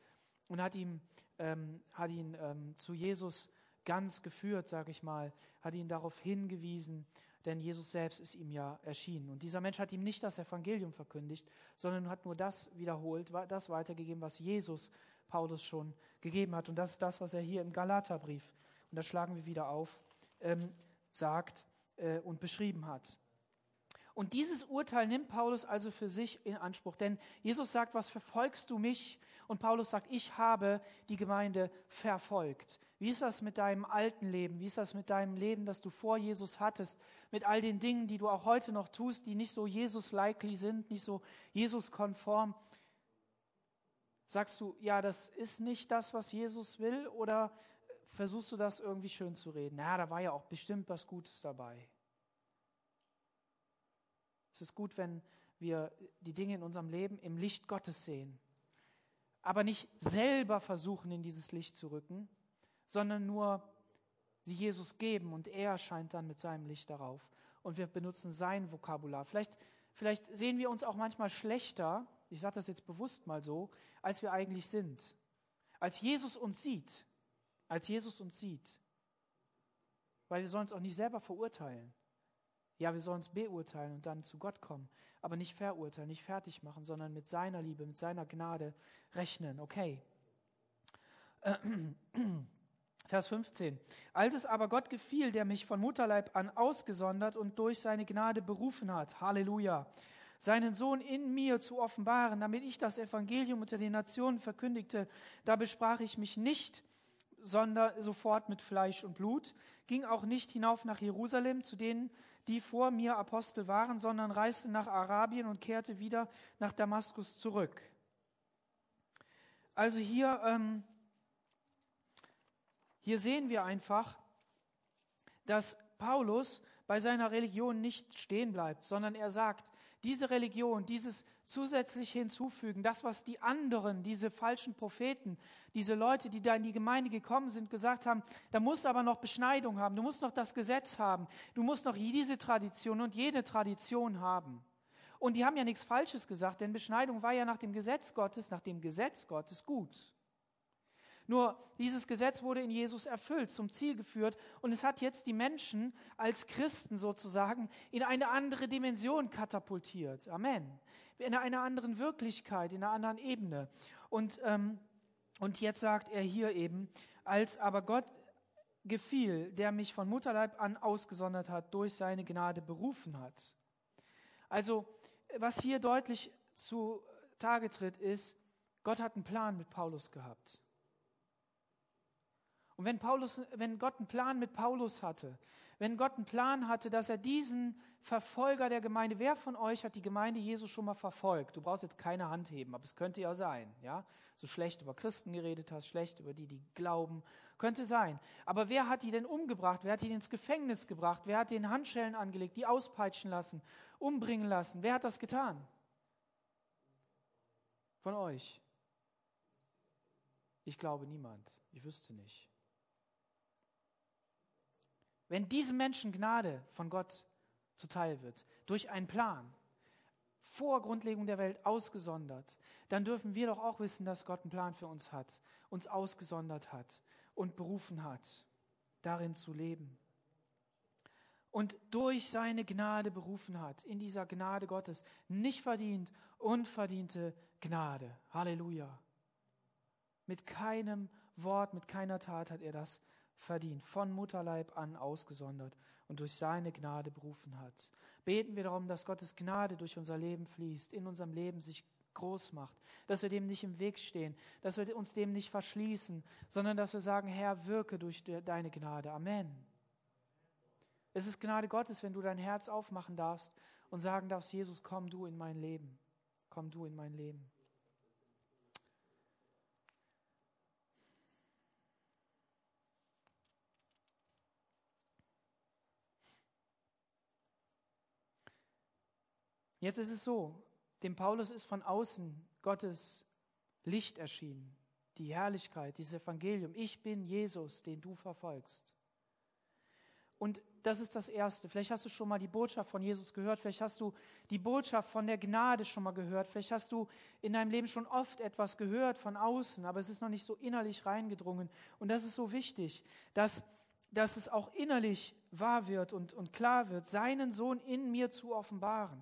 Und hat, ihm, ähm, hat ihn ähm, zu Jesus ganz geführt, sage ich mal, hat ihn darauf hingewiesen, denn Jesus selbst ist ihm ja erschienen. Und dieser Mensch hat ihm nicht das Evangelium verkündigt, sondern hat nur das wiederholt, das weitergegeben, was Jesus Paulus schon gegeben hat. Und das ist das, was er hier im Galaterbrief, und da schlagen wir wieder auf, ähm, sagt äh, und beschrieben hat. Und dieses Urteil nimmt Paulus also für sich in Anspruch. Denn Jesus sagt, was verfolgst du mich? Und Paulus sagt, ich habe die Gemeinde verfolgt. Wie ist das mit deinem alten Leben? Wie ist das mit deinem Leben, das du vor Jesus hattest? Mit all den Dingen, die du auch heute noch tust, die nicht so Jesus-likely sind, nicht so Jesus-konform? Sagst du, ja, das ist nicht das, was Jesus will? Oder versuchst du das irgendwie schön zu reden? Na, da war ja auch bestimmt was Gutes dabei. Es ist gut, wenn wir die Dinge in unserem Leben im Licht Gottes sehen, aber nicht selber versuchen, in dieses Licht zu rücken, sondern nur sie Jesus geben und er scheint dann mit seinem Licht darauf. Und wir benutzen sein Vokabular. Vielleicht, vielleicht sehen wir uns auch manchmal schlechter, ich sage das jetzt bewusst mal so, als wir eigentlich sind. Als Jesus uns sieht. Als Jesus uns sieht. Weil wir sollen uns auch nicht selber verurteilen. Ja, wir sollen uns beurteilen und dann zu Gott kommen, aber nicht verurteilen, nicht fertig machen, sondern mit seiner Liebe, mit seiner Gnade rechnen. Okay. Vers 15. Als es aber Gott gefiel, der mich von Mutterleib an ausgesondert und durch seine Gnade berufen hat, Halleluja, seinen Sohn in mir zu offenbaren, damit ich das Evangelium unter den Nationen verkündigte, da besprach ich mich nicht sondern sofort mit Fleisch und Blut, ging auch nicht hinauf nach Jerusalem zu denen, die vor mir Apostel waren, sondern reiste nach Arabien und kehrte wieder nach Damaskus zurück. Also hier, ähm, hier sehen wir einfach, dass Paulus bei seiner Religion nicht stehen bleibt, sondern er sagt, diese Religion, dieses zusätzlich hinzufügen, das, was die anderen, diese falschen Propheten, diese Leute, die da in die Gemeinde gekommen sind, gesagt haben, da musst du aber noch Beschneidung haben, du musst noch das Gesetz haben, du musst noch diese Tradition und jede Tradition haben. Und die haben ja nichts Falsches gesagt, denn Beschneidung war ja nach dem Gesetz Gottes, nach dem Gesetz Gottes gut. Nur dieses Gesetz wurde in Jesus erfüllt, zum Ziel geführt und es hat jetzt die Menschen als Christen sozusagen in eine andere Dimension katapultiert. Amen. In einer anderen Wirklichkeit, in einer anderen Ebene. Und ähm, Und jetzt sagt er hier eben, als aber Gott gefiel, der mich von Mutterleib an ausgesondert hat, durch seine Gnade berufen hat. Also, was hier deutlich zu Tage tritt, ist, Gott hat einen Plan mit Paulus gehabt. Und wenn, Paulus, wenn Gott einen Plan mit Paulus hatte, wenn Gott einen Plan hatte, dass er diesen Verfolger der Gemeinde, wer von euch hat die Gemeinde Jesus schon mal verfolgt? Du brauchst jetzt keine Hand heben, aber es könnte ja sein, ja? So schlecht über Christen geredet hast, schlecht über die, die glauben, könnte sein. Aber wer hat die denn umgebracht? Wer hat die ins Gefängnis gebracht? Wer hat den Handschellen angelegt, die auspeitschen lassen, umbringen lassen? Wer hat das getan? Von euch? Ich glaube niemand. Ich wüsste nicht. Wenn diesem Menschen Gnade von Gott zuteil wird, durch einen Plan, vor Grundlegung der Welt ausgesondert, dann dürfen wir doch auch wissen, dass Gott einen Plan für uns hat, uns ausgesondert hat und berufen hat, darin zu leben. Und durch seine Gnade berufen hat, in dieser Gnade Gottes, nicht verdient, unverdiente Gnade. Halleluja. Mit keinem Wort, mit keiner Tat hat er das verdient, von Mutterleib an ausgesondert und durch seine Gnade berufen hat. Beten wir darum, dass Gottes Gnade durch unser Leben fließt, in unserem Leben sich groß macht, dass wir dem nicht im Weg stehen, dass wir uns dem nicht verschließen, sondern dass wir sagen, Herr, wirke durch deine Gnade. Amen. Es ist Gnade Gottes, wenn du dein Herz aufmachen darfst und sagen darfst, Jesus, komm du in mein Leben. Komm du in mein Leben. Jetzt ist es so, dem Paulus ist von außen Gottes Licht erschienen, die Herrlichkeit, dieses Evangelium. Ich bin Jesus, den du verfolgst. Und das ist das Erste. Vielleicht hast du schon mal die Botschaft von Jesus gehört, vielleicht hast du die Botschaft von der Gnade schon mal gehört, vielleicht hast du in deinem Leben schon oft etwas gehört von außen, aber es ist noch nicht so innerlich reingedrungen. Und das ist so wichtig, dass, dass es auch innerlich wahr wird und, und klar wird, seinen Sohn in mir zu offenbaren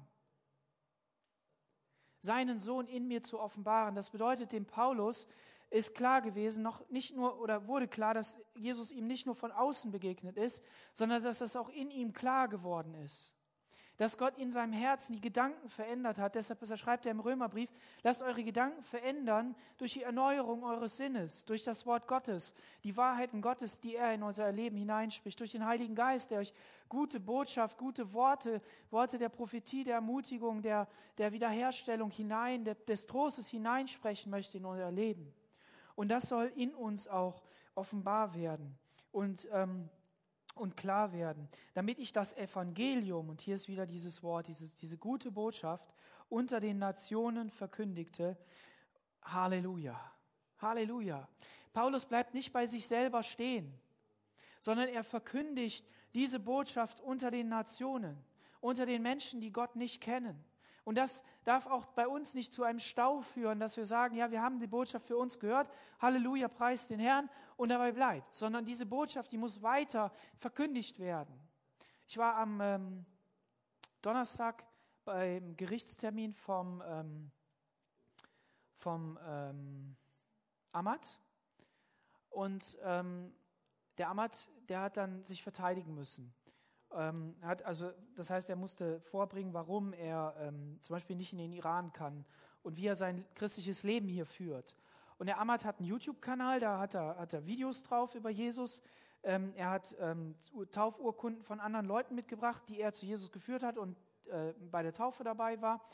seinen Sohn in mir zu offenbaren. Das bedeutet, dem Paulus ist klar gewesen, noch nicht nur oder wurde klar, dass Jesus ihm nicht nur von außen begegnet ist, sondern dass das auch in ihm klar geworden ist dass Gott in seinem Herzen die Gedanken verändert hat. Deshalb schreibt er im Römerbrief, lasst eure Gedanken verändern durch die Erneuerung eures Sinnes, durch das Wort Gottes, die Wahrheiten Gottes, die er in unser Leben hineinspricht, durch den Heiligen Geist, der euch gute Botschaft, gute Worte, Worte der Prophetie, der Ermutigung, der, der Wiederherstellung hinein, der, des Trostes hineinsprechen möchte in unser Leben. Und das soll in uns auch offenbar werden. Und ähm, und klar werden, damit ich das Evangelium, und hier ist wieder dieses Wort, dieses, diese gute Botschaft, unter den Nationen verkündigte. Halleluja. Halleluja. Paulus bleibt nicht bei sich selber stehen, sondern er verkündigt diese Botschaft unter den Nationen, unter den Menschen, die Gott nicht kennen. Und das darf auch bei uns nicht zu einem Stau führen, dass wir sagen, ja, wir haben die Botschaft für uns gehört, Halleluja, preist den Herrn und dabei bleibt, sondern diese Botschaft, die muss weiter verkündigt werden. Ich war am ähm, Donnerstag beim Gerichtstermin vom, ähm, vom ähm, Amat und ähm, der Amat, der hat dann sich verteidigen müssen ähm, hat also, das heißt, er musste vorbringen, warum er ähm, zum Beispiel nicht in den Iran kann und wie er sein christliches Leben hier führt. Und der Ahmad hat einen YouTube-Kanal, da hat er, hat er Videos drauf über Jesus. Ähm, er hat ähm, Taufurkunden von anderen Leuten mitgebracht, die er zu Jesus geführt hat und äh, bei der Taufe dabei war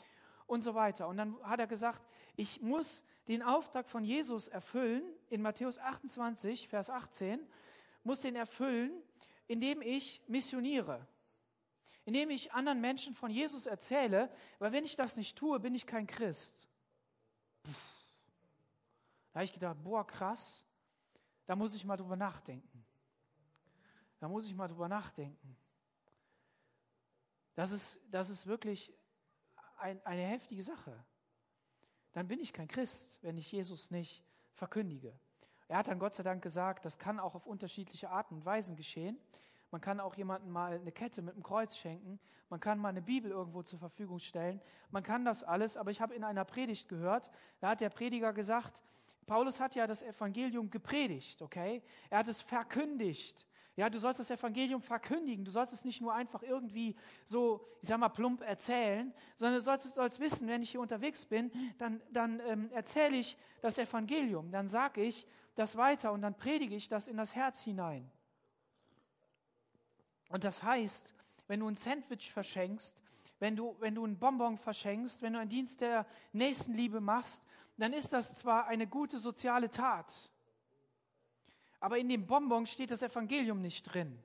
und so weiter. Und dann hat er gesagt, ich muss den Auftrag von Jesus erfüllen, in Matthäus 28, Vers 18, muss den erfüllen, indem ich missioniere, indem ich anderen Menschen von Jesus erzähle, weil wenn ich das nicht tue, bin ich kein Christ. Puh. Da habe ich gedacht, boah, krass, da muss ich mal drüber nachdenken. Da muss ich mal drüber nachdenken. Das ist, das ist wirklich ein, eine heftige Sache. Dann bin ich kein Christ, wenn ich Jesus nicht verkündige. Er hat dann Gott sei Dank gesagt, das kann auch auf unterschiedliche Arten und Weisen geschehen. Man kann auch jemandem mal eine Kette mit einem Kreuz schenken. Man kann mal eine Bibel irgendwo zur Verfügung stellen. Man kann das alles, aber ich habe in einer Predigt gehört, da hat der Prediger gesagt, Paulus hat ja das Evangelium gepredigt, okay? Er hat es verkündigt. Ja, du sollst das Evangelium verkündigen. Du sollst es nicht nur einfach irgendwie so, ich sag mal, plump erzählen, sondern du sollst es sollst wissen, wenn ich hier unterwegs bin, dann, dann ähm, erzähle ich das Evangelium. Dann sage ich das weiter und dann predige ich das in das Herz hinein. Und das heißt, wenn du ein Sandwich verschenkst, wenn du, wenn du einen Bonbon verschenkst, wenn du einen Dienst der Nächstenliebe machst, dann ist das zwar eine gute soziale Tat, aber in dem Bonbon steht das Evangelium nicht drin.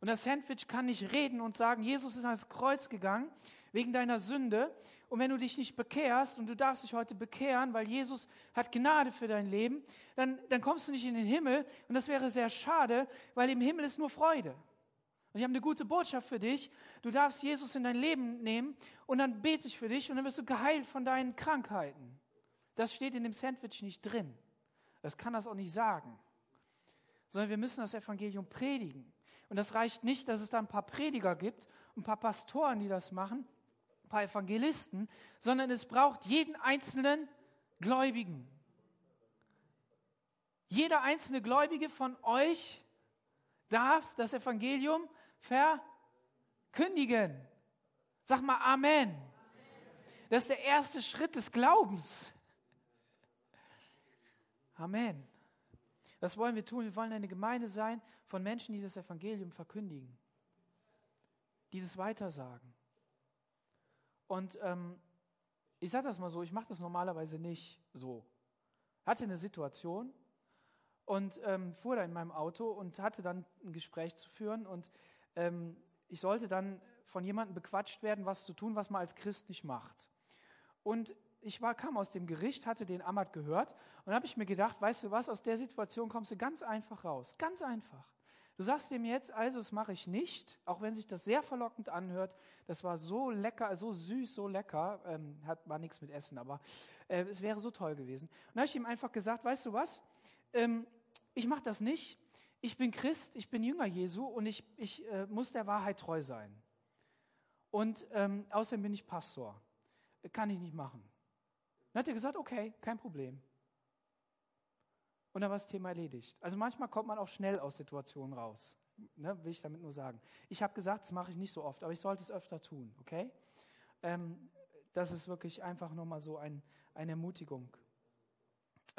Und das Sandwich kann nicht reden und sagen, Jesus ist ans Kreuz gegangen wegen deiner Sünde. Und wenn du dich nicht bekehrst und du darfst dich heute bekehren, weil Jesus hat Gnade für dein Leben, dann, dann kommst du nicht in den Himmel. Und das wäre sehr schade, weil im Himmel ist nur Freude. Und ich habe eine gute Botschaft für dich. Du darfst Jesus in dein Leben nehmen und dann bete ich für dich und dann wirst du geheilt von deinen Krankheiten. Das steht in dem Sandwich nicht drin. Das kann das auch nicht sagen. Sondern wir müssen das Evangelium predigen. Und das reicht nicht, dass es da ein paar Prediger gibt, ein paar Pastoren, die das machen, ein paar Evangelisten, sondern es braucht jeden einzelnen Gläubigen. Jeder einzelne Gläubige von euch darf das Evangelium verkündigen. Sag mal Amen. Das ist der erste Schritt des Glaubens. Amen. Das wollen wir tun. Wir wollen eine Gemeinde sein von Menschen, die das Evangelium verkündigen, die das weitersagen. Und ähm, ich sage das mal so, ich mache das normalerweise nicht so. Hatte eine Situation und ähm, fuhr da in meinem Auto und hatte dann ein Gespräch zu führen und ähm, ich sollte dann von jemandem bequatscht werden, was zu tun, was man als Christ nicht macht. Und ich war, kam aus dem Gericht, hatte den Amat gehört und habe ich mir gedacht, weißt du was, aus der Situation kommst du ganz einfach raus. Ganz einfach. Du sagst dem jetzt, also das mache ich nicht, auch wenn sich das sehr verlockend anhört. Das war so lecker, so süß, so lecker. Ähm, hat, war nichts mit Essen, aber äh, es wäre so toll gewesen. Und habe ich ihm einfach gesagt, weißt du was, ähm, ich mache das nicht. Ich bin Christ, ich bin Jünger Jesu und ich, ich äh, muss der Wahrheit treu sein. Und ähm, außerdem bin ich Pastor. Kann ich nicht machen. Dann hat er gesagt, okay, kein Problem. Und dann war das Thema erledigt. Also manchmal kommt man auch schnell aus Situationen raus. Ne, will ich damit nur sagen. Ich habe gesagt, das mache ich nicht so oft, aber ich sollte es öfter tun, okay? Ähm, das ist wirklich einfach nochmal so ein, eine Ermutigung.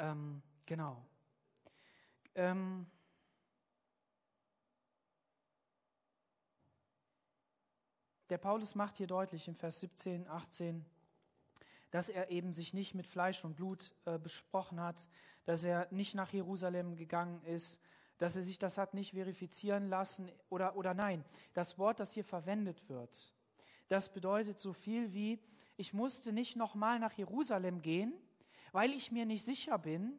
Ähm, genau. Ähm, der Paulus macht hier deutlich in Vers 17, 18, dass er eben sich nicht mit Fleisch und Blut äh, besprochen hat, dass er nicht nach Jerusalem gegangen ist, dass er sich das hat nicht verifizieren lassen oder, oder nein. Das Wort, das hier verwendet wird, das bedeutet so viel wie, ich musste nicht nochmal nach Jerusalem gehen, weil ich mir nicht sicher bin,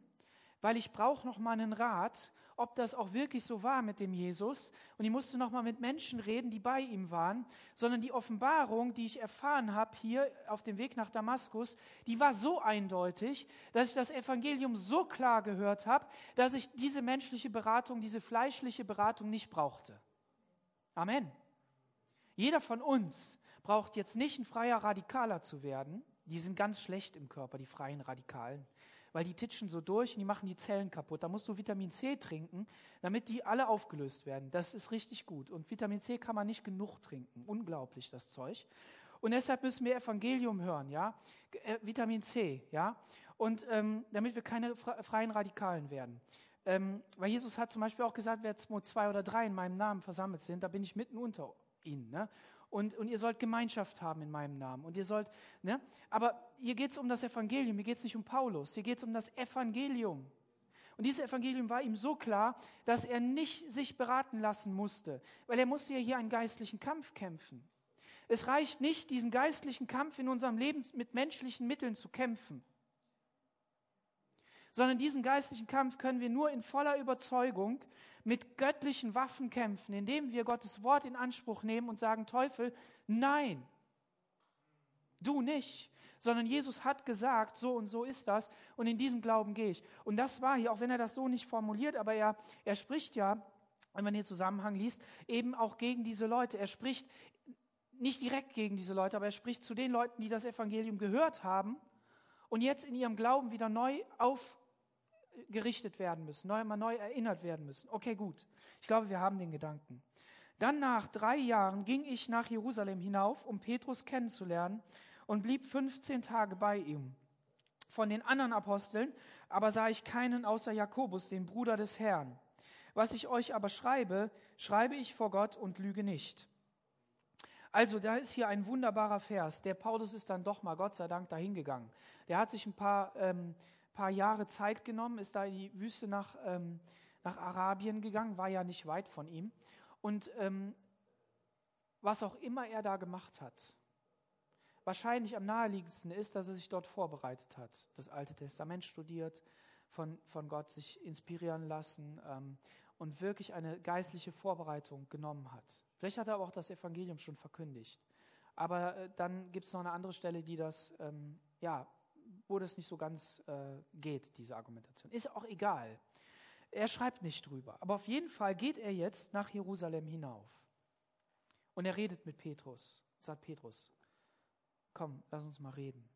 weil ich brauche noch mal einen Rat, ob das auch wirklich so war mit dem Jesus. Und ich musste noch mal mit Menschen reden, die bei ihm waren, sondern die Offenbarung, die ich erfahren habe hier auf dem Weg nach Damaskus, die war so eindeutig, dass ich das Evangelium so klar gehört habe, dass ich diese menschliche Beratung, diese fleischliche Beratung nicht brauchte. Amen. Jeder von uns braucht jetzt nicht ein freier Radikaler zu werden. Die sind ganz schlecht im Körper, die freien Radikalen weil die titschen so durch und die machen die Zellen kaputt. Da musst du Vitamin C trinken, damit die alle aufgelöst werden. Das ist richtig gut. Und Vitamin C kann man nicht genug trinken. Unglaublich, das Zeug. Und deshalb müssen wir Evangelium hören, ja. Äh, Vitamin C, ja. Und ähm, damit wir keine freien Radikalen werden. Ähm, weil Jesus hat zum Beispiel auch gesagt, wer zwei oder drei in meinem Namen versammelt sind, da bin ich mitten unter ihnen. Ne? Und, und ihr sollt Gemeinschaft haben in meinem Namen. Und ihr sollt, ne? Aber hier geht es um das Evangelium, hier geht es nicht um Paulus, hier geht es um das Evangelium. Und dieses Evangelium war ihm so klar, dass er nicht sich beraten lassen musste, weil er musste ja hier einen geistlichen Kampf kämpfen. Es reicht nicht, diesen geistlichen Kampf in unserem Leben mit menschlichen Mitteln zu kämpfen, sondern diesen geistlichen Kampf können wir nur in voller Überzeugung mit göttlichen Waffen kämpfen, indem wir Gottes Wort in Anspruch nehmen und sagen, Teufel, nein, du nicht, sondern Jesus hat gesagt, so und so ist das und in diesem Glauben gehe ich. Und das war hier, auch wenn er das so nicht formuliert, aber er, er spricht ja, wenn man den Zusammenhang liest, eben auch gegen diese Leute. Er spricht nicht direkt gegen diese Leute, aber er spricht zu den Leuten, die das Evangelium gehört haben und jetzt in ihrem Glauben wieder neu auf gerichtet werden müssen, neu, mal neu erinnert werden müssen. Okay, gut. Ich glaube, wir haben den Gedanken. Dann nach drei Jahren ging ich nach Jerusalem hinauf, um Petrus kennenzulernen und blieb 15 Tage bei ihm. Von den anderen Aposteln aber sah ich keinen außer Jakobus, den Bruder des Herrn. Was ich euch aber schreibe, schreibe ich vor Gott und lüge nicht. Also, da ist hier ein wunderbarer Vers. Der Paulus ist dann doch mal, Gott sei Dank, dahin gegangen. Der hat sich ein paar, ähm, paar Jahre Zeit genommen, ist da in die Wüste nach, ähm, nach Arabien gegangen, war ja nicht weit von ihm. Und ähm, was auch immer er da gemacht hat, wahrscheinlich am naheliegendsten ist, dass er sich dort vorbereitet hat, das Alte Testament studiert, von, von Gott sich inspirieren lassen ähm, und wirklich eine geistliche Vorbereitung genommen hat. Vielleicht hat er aber auch das Evangelium schon verkündigt. Aber äh, dann gibt es noch eine andere Stelle, die das, ähm, ja, wo das nicht so ganz äh, geht, diese Argumentation. Ist auch egal. Er schreibt nicht drüber. Aber auf jeden Fall geht er jetzt nach Jerusalem hinauf. Und er redet mit Petrus. Sagt Petrus, komm, lass uns mal reden.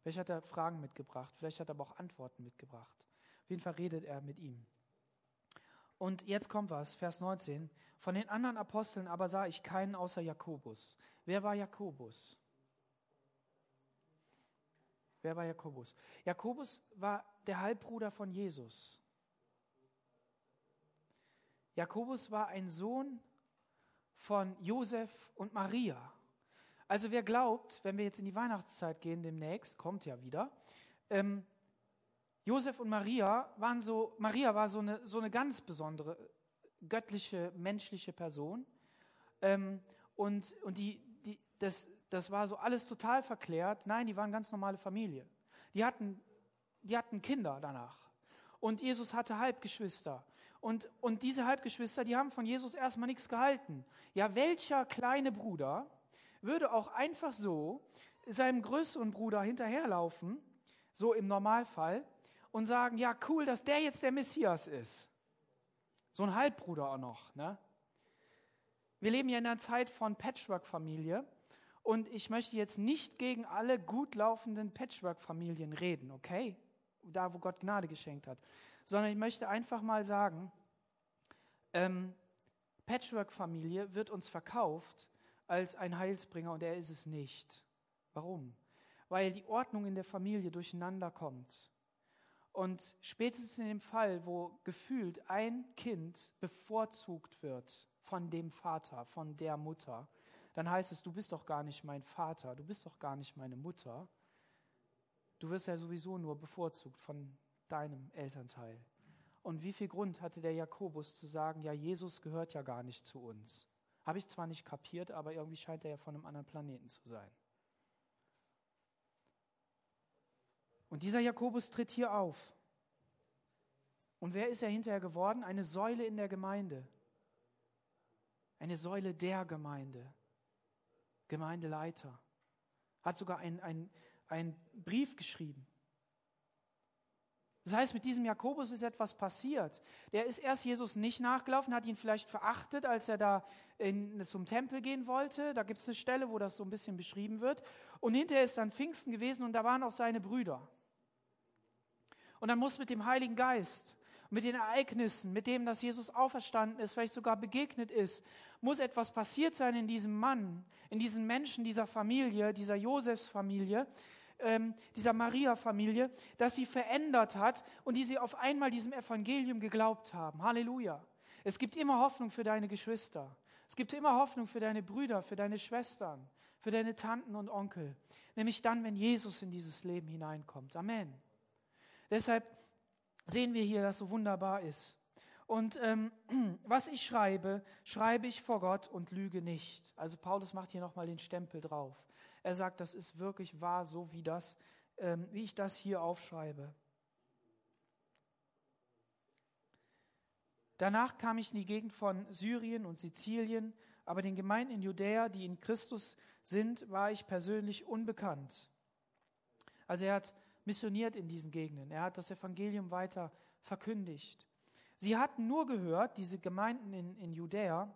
Vielleicht hat er Fragen mitgebracht, vielleicht hat er aber auch Antworten mitgebracht. Auf jeden Fall redet er mit ihm. Und jetzt kommt was, Vers 19. Von den anderen Aposteln aber sah ich keinen außer Jakobus. Wer war Jakobus? Wer war Jakobus? Jakobus war der Halbbruder von Jesus. Jakobus war ein Sohn von Josef und Maria. Also wer glaubt, wenn wir jetzt in die Weihnachtszeit gehen demnächst, kommt ja wieder, ähm, Josef und Maria waren so, Maria war so eine, so eine ganz besondere göttliche, menschliche Person. Ähm, und und die, die, das, das war so alles total verklärt. Nein, die waren ganz normale Familie. Die hatten, die hatten Kinder danach. Und Jesus hatte Halbgeschwister. Und, und diese Halbgeschwister, die haben von Jesus erstmal nichts gehalten. Ja, welcher kleine Bruder würde auch einfach so seinem größeren Bruder hinterherlaufen, so im Normalfall, und sagen, ja cool, dass der jetzt der Messias ist. So ein Halbbruder auch noch. Ne? Wir leben ja in einer Zeit von Patchwork-Familie und ich möchte jetzt nicht gegen alle gut laufenden Patchwork-Familien reden, okay? Da, wo Gott Gnade geschenkt hat. Sondern ich möchte einfach mal sagen, ähm, Patchwork-Familie wird uns verkauft als ein Heilsbringer und er ist es nicht. Warum? Weil die Ordnung in der Familie durcheinander kommt. Und spätestens in dem Fall, wo gefühlt ein Kind bevorzugt wird von dem Vater, von der Mutter, dann heißt es, du bist doch gar nicht mein Vater, du bist doch gar nicht meine Mutter. Du wirst ja sowieso nur bevorzugt von deinem Elternteil. Und wie viel Grund hatte der Jakobus zu sagen, ja, Jesus gehört ja gar nicht zu uns? Habe ich zwar nicht kapiert, aber irgendwie scheint er ja von einem anderen Planeten zu sein. Und dieser Jakobus tritt hier auf. Und wer ist er hinterher geworden? Eine Säule in der Gemeinde. Eine Säule der Gemeinde. Gemeindeleiter. Hat sogar einen ein Brief geschrieben. Das heißt, mit diesem Jakobus ist etwas passiert. Der ist erst Jesus nicht nachgelaufen, hat ihn vielleicht verachtet, als er da in, zum Tempel gehen wollte. Da gibt es eine Stelle, wo das so ein bisschen beschrieben wird. Und hinterher ist dann Pfingsten gewesen und da waren auch seine Brüder. Und dann muss mit dem Heiligen Geist, mit den Ereignissen, mit dem, dass Jesus auferstanden ist, vielleicht sogar begegnet ist, muss etwas passiert sein in diesem Mann, in diesen Menschen dieser Familie, dieser Josefsfamilie, ähm, dieser Maria-Familie, dass sie verändert hat und die sie auf einmal diesem Evangelium geglaubt haben. Halleluja. Es gibt immer Hoffnung für deine Geschwister. Es gibt immer Hoffnung für deine Brüder, für deine Schwestern, für deine Tanten und Onkel. Nämlich dann, wenn Jesus in dieses Leben hineinkommt. Amen. Deshalb sehen wir hier, dass so wunderbar ist. Und ähm, was ich schreibe, schreibe ich vor Gott und lüge nicht. Also Paulus macht hier nochmal den Stempel drauf. Er sagt, das ist wirklich wahr, so wie, das, ähm, wie ich das hier aufschreibe. Danach kam ich in die Gegend von Syrien und Sizilien, aber den Gemeinden in Judäa, die in Christus sind, war ich persönlich unbekannt. Also er hat missioniert in diesen Gegenden, er hat das Evangelium weiter verkündigt. Sie hatten nur gehört, diese Gemeinden in, in Judäa,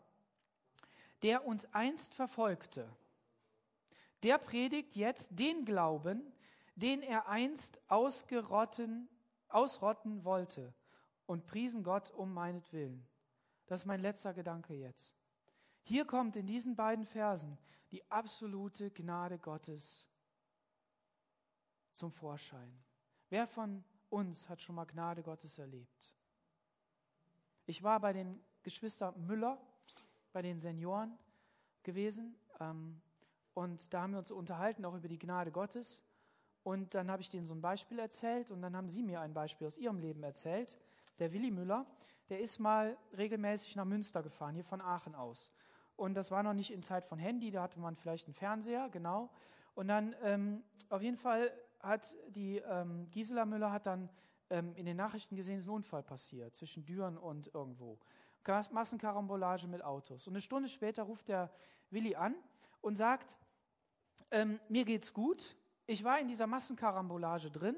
der uns einst verfolgte, der predigt jetzt den Glauben, den er einst ausgerotten, ausrotten wollte und priesen Gott um meinetwillen. Das ist mein letzter Gedanke jetzt. Hier kommt in diesen beiden Versen die absolute Gnade Gottes zum Vorschein. Wer von uns hat schon mal Gnade Gottes erlebt? Ich war bei den Geschwistern Müller, bei den Senioren gewesen ähm, und da haben wir uns unterhalten auch über die Gnade Gottes. Und dann habe ich denen so ein Beispiel erzählt und dann haben sie mir ein Beispiel aus ihrem Leben erzählt. Der Willi Müller, der ist mal regelmäßig nach Münster gefahren, hier von Aachen aus. Und das war noch nicht in Zeit von Handy, da hatte man vielleicht einen Fernseher, genau. Und dann ähm, auf jeden Fall hat die ähm, Gisela Müller hat dann ähm, in den Nachrichten gesehen, ist ein Unfall passiert zwischen Düren und irgendwo. Massenkarambolage mit Autos. Und eine Stunde später ruft der Willi an und sagt, ähm, mir geht's gut. Ich war in dieser Massenkarambolage drin.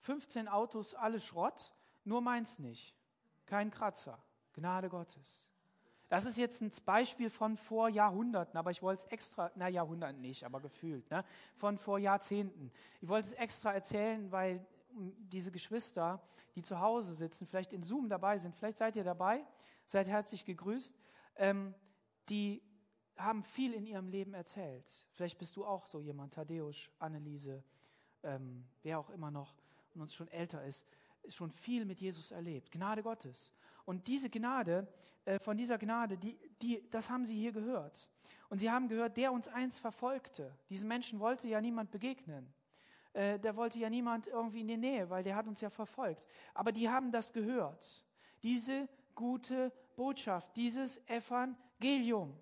15 Autos, alle Schrott, nur meins nicht. Kein Kratzer. Gnade Gottes. Das ist jetzt ein Beispiel von vor Jahrhunderten, aber ich wollte es extra, na Jahrhunderten nicht, aber gefühlt, ne? von vor Jahrzehnten. Ich wollte es extra erzählen, weil diese Geschwister, die zu Hause sitzen, vielleicht in Zoom dabei sind, vielleicht seid ihr dabei, seid herzlich gegrüßt, ähm, die haben viel in ihrem Leben erzählt. Vielleicht bist du auch so jemand, Thaddeus, Anneliese, ähm, wer auch immer noch und uns schon älter ist, schon viel mit Jesus erlebt. Gnade Gottes. Und diese Gnade, äh, von dieser Gnade, die, die, das haben sie hier gehört. Und sie haben gehört, der uns eins verfolgte. Diesen Menschen wollte ja niemand begegnen. Äh, der wollte ja niemand irgendwie in die Nähe, weil der hat uns ja verfolgt. Aber die haben das gehört. Diese gute Botschaft, dieses Evangelium.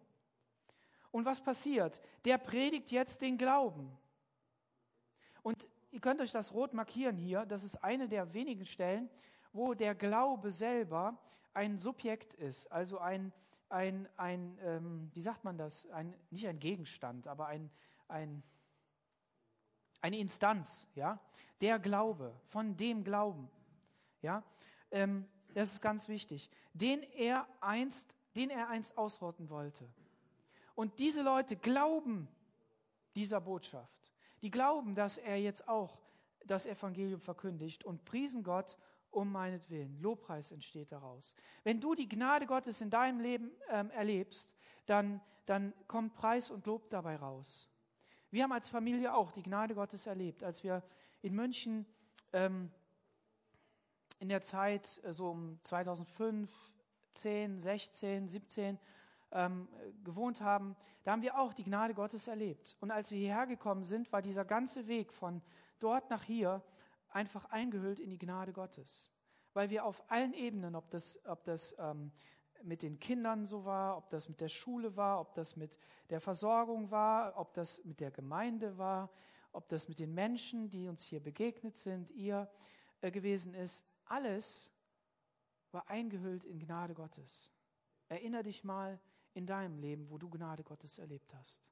Und was passiert? Der predigt jetzt den Glauben. Und ihr könnt euch das rot markieren hier. Das ist eine der wenigen Stellen, wo der Glaube selber ein Subjekt ist, also ein, ein, ein ähm, wie sagt man das, ein, nicht ein Gegenstand, aber ein, ein, eine Instanz, ja, der Glaube, von dem Glauben, ja, ähm, das ist ganz wichtig, den er einst, den er einst ausrotten wollte. Und diese Leute glauben dieser Botschaft. Die glauben, dass er jetzt auch das Evangelium verkündigt und priesen Gott um meinetwillen. Lobpreis entsteht daraus. Wenn du die Gnade Gottes in deinem Leben ähm, erlebst, dann, dann kommt Preis und Lob dabei raus. Wir haben als Familie auch die Gnade Gottes erlebt, als wir in München ähm, in der Zeit äh, so um 2005, 10, 16, 17 ähm, gewohnt haben, da haben wir auch die Gnade Gottes erlebt. Und als wir hierher gekommen sind, war dieser ganze Weg von dort nach hier einfach eingehüllt in die Gnade Gottes. Weil wir auf allen Ebenen, ob das, ob das ähm, mit den Kindern so war, ob das mit der Schule war, ob das mit der Versorgung war, ob das mit der Gemeinde war, ob das mit den Menschen, die uns hier begegnet sind, ihr äh, gewesen ist, alles war eingehüllt in Gnade Gottes. Erinner dich mal in deinem Leben, wo du Gnade Gottes erlebt hast.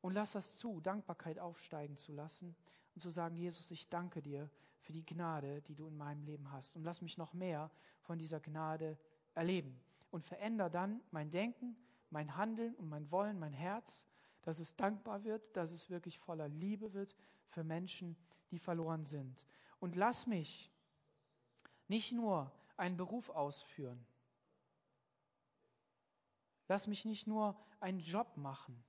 Und lass das zu, Dankbarkeit aufsteigen zu lassen und zu sagen, Jesus, ich danke dir für die Gnade, die du in meinem Leben hast. Und lass mich noch mehr von dieser Gnade erleben. Und veränder dann mein Denken, mein Handeln und mein Wollen, mein Herz, dass es dankbar wird, dass es wirklich voller Liebe wird für Menschen, die verloren sind. Und lass mich nicht nur einen Beruf ausführen. Lass mich nicht nur einen Job machen,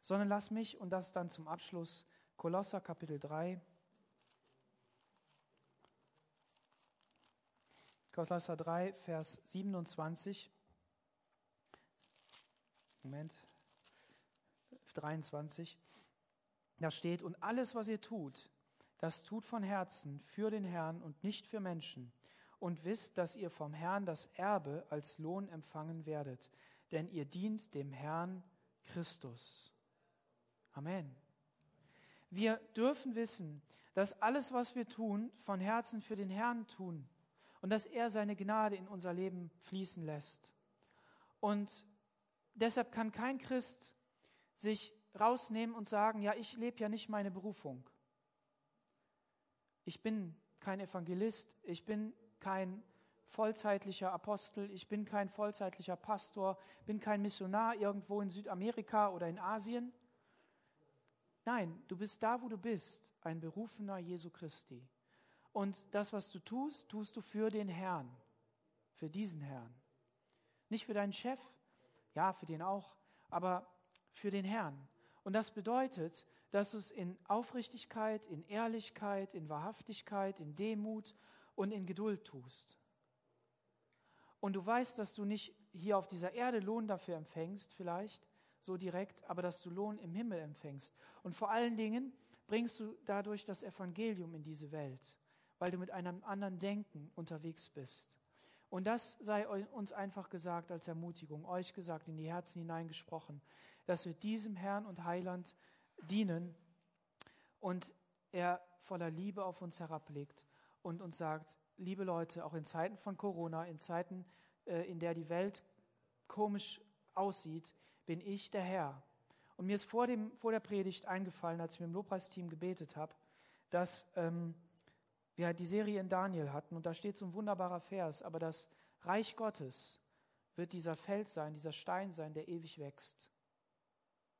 sondern lass mich, und das dann zum Abschluss, Kolosser Kapitel 3, Kolosser 3, Vers 27. Moment. 23. Da steht, und alles, was ihr tut, das tut von Herzen für den Herrn und nicht für Menschen. Und wisst, dass ihr vom Herrn das Erbe als Lohn empfangen werdet, denn ihr dient dem Herrn Christus. Amen. Wir dürfen wissen, dass alles, was wir tun, von Herzen für den Herrn tun und dass er seine Gnade in unser Leben fließen lässt. Und deshalb kann kein Christ sich rausnehmen und sagen, ja, ich lebe ja nicht meine Berufung. Ich bin kein Evangelist, ich bin kein vollzeitlicher Apostel, ich bin kein vollzeitlicher Pastor, bin kein Missionar irgendwo in Südamerika oder in Asien. Nein, du bist da, wo du bist, ein Berufener Jesu Christi. Und das, was du tust, tust du für den Herrn, für diesen Herrn. Nicht für deinen Chef, ja, für den auch, aber für den Herrn. Und das bedeutet, dass du es in Aufrichtigkeit, in Ehrlichkeit, in Wahrhaftigkeit, in Demut und in Geduld tust. Und du weißt, dass du nicht hier auf dieser Erde Lohn dafür empfängst, vielleicht so direkt, aber dass du Lohn im Himmel empfängst. Und vor allen Dingen bringst du dadurch das Evangelium in diese Welt, weil du mit einem anderen Denken unterwegs bist. Und das sei uns einfach gesagt als Ermutigung, euch gesagt, in die Herzen hineingesprochen, dass wir diesem Herrn und Heiland dienen und er voller Liebe auf uns herablegt und uns sagt, liebe Leute, auch in Zeiten von Corona, in Zeiten, äh, in der die Welt komisch aussieht, bin ich der Herr. Und mir ist vor, dem, vor der Predigt eingefallen, als ich mit dem Lobpreisteam gebetet habe, dass ähm, wir die Serie in Daniel hatten und da steht so ein wunderbarer Vers, aber das Reich Gottes wird dieser Fels sein, dieser Stein sein, der ewig wächst.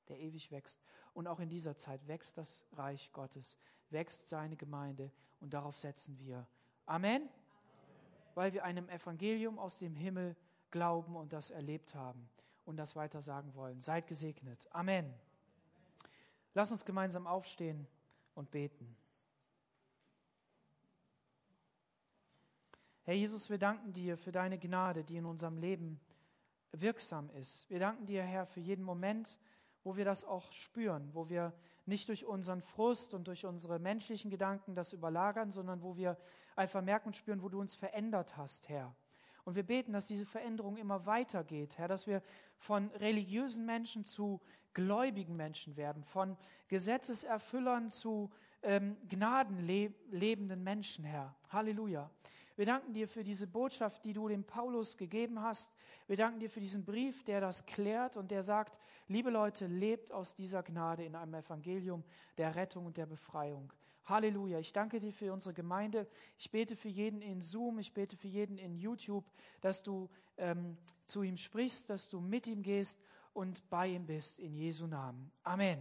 Der ewig wächst. Und auch in dieser Zeit wächst das Reich Gottes, wächst seine Gemeinde und darauf setzen wir. Amen. Amen. Weil wir einem Evangelium aus dem Himmel glauben und das erlebt haben und das weiter sagen wollen. Seid gesegnet. Amen. Lass uns gemeinsam aufstehen und beten. Herr Jesus, wir danken dir für deine Gnade, die in unserem Leben wirksam ist. Wir danken dir, Herr, für jeden Moment, wo wir das auch spüren, wo wir nicht durch unseren Frust und durch unsere menschlichen Gedanken das überlagern, sondern wo wir einfach merken und spüren, wo du uns verändert hast, Herr. Und wir beten, dass diese Veränderung immer weitergeht, Herr, dass wir von religiösen Menschen zu gläubigen Menschen werden, von Gesetzeserfüllern zu ähm, gnadenlebenden Menschen, Herr. Halleluja. Wir danken dir für diese Botschaft, die du dem Paulus gegeben hast. Wir danken dir für diesen Brief, der das klärt und der sagt, liebe Leute, lebt aus dieser Gnade in einem Evangelium der Rettung und der Befreiung. Halleluja. Ich danke dir für unsere Gemeinde. Ich bete für jeden in Zoom, ich bete für jeden in YouTube, dass du ähm, zu ihm sprichst, dass du mit ihm gehst und bei ihm bist. In Jesu Namen. Amen.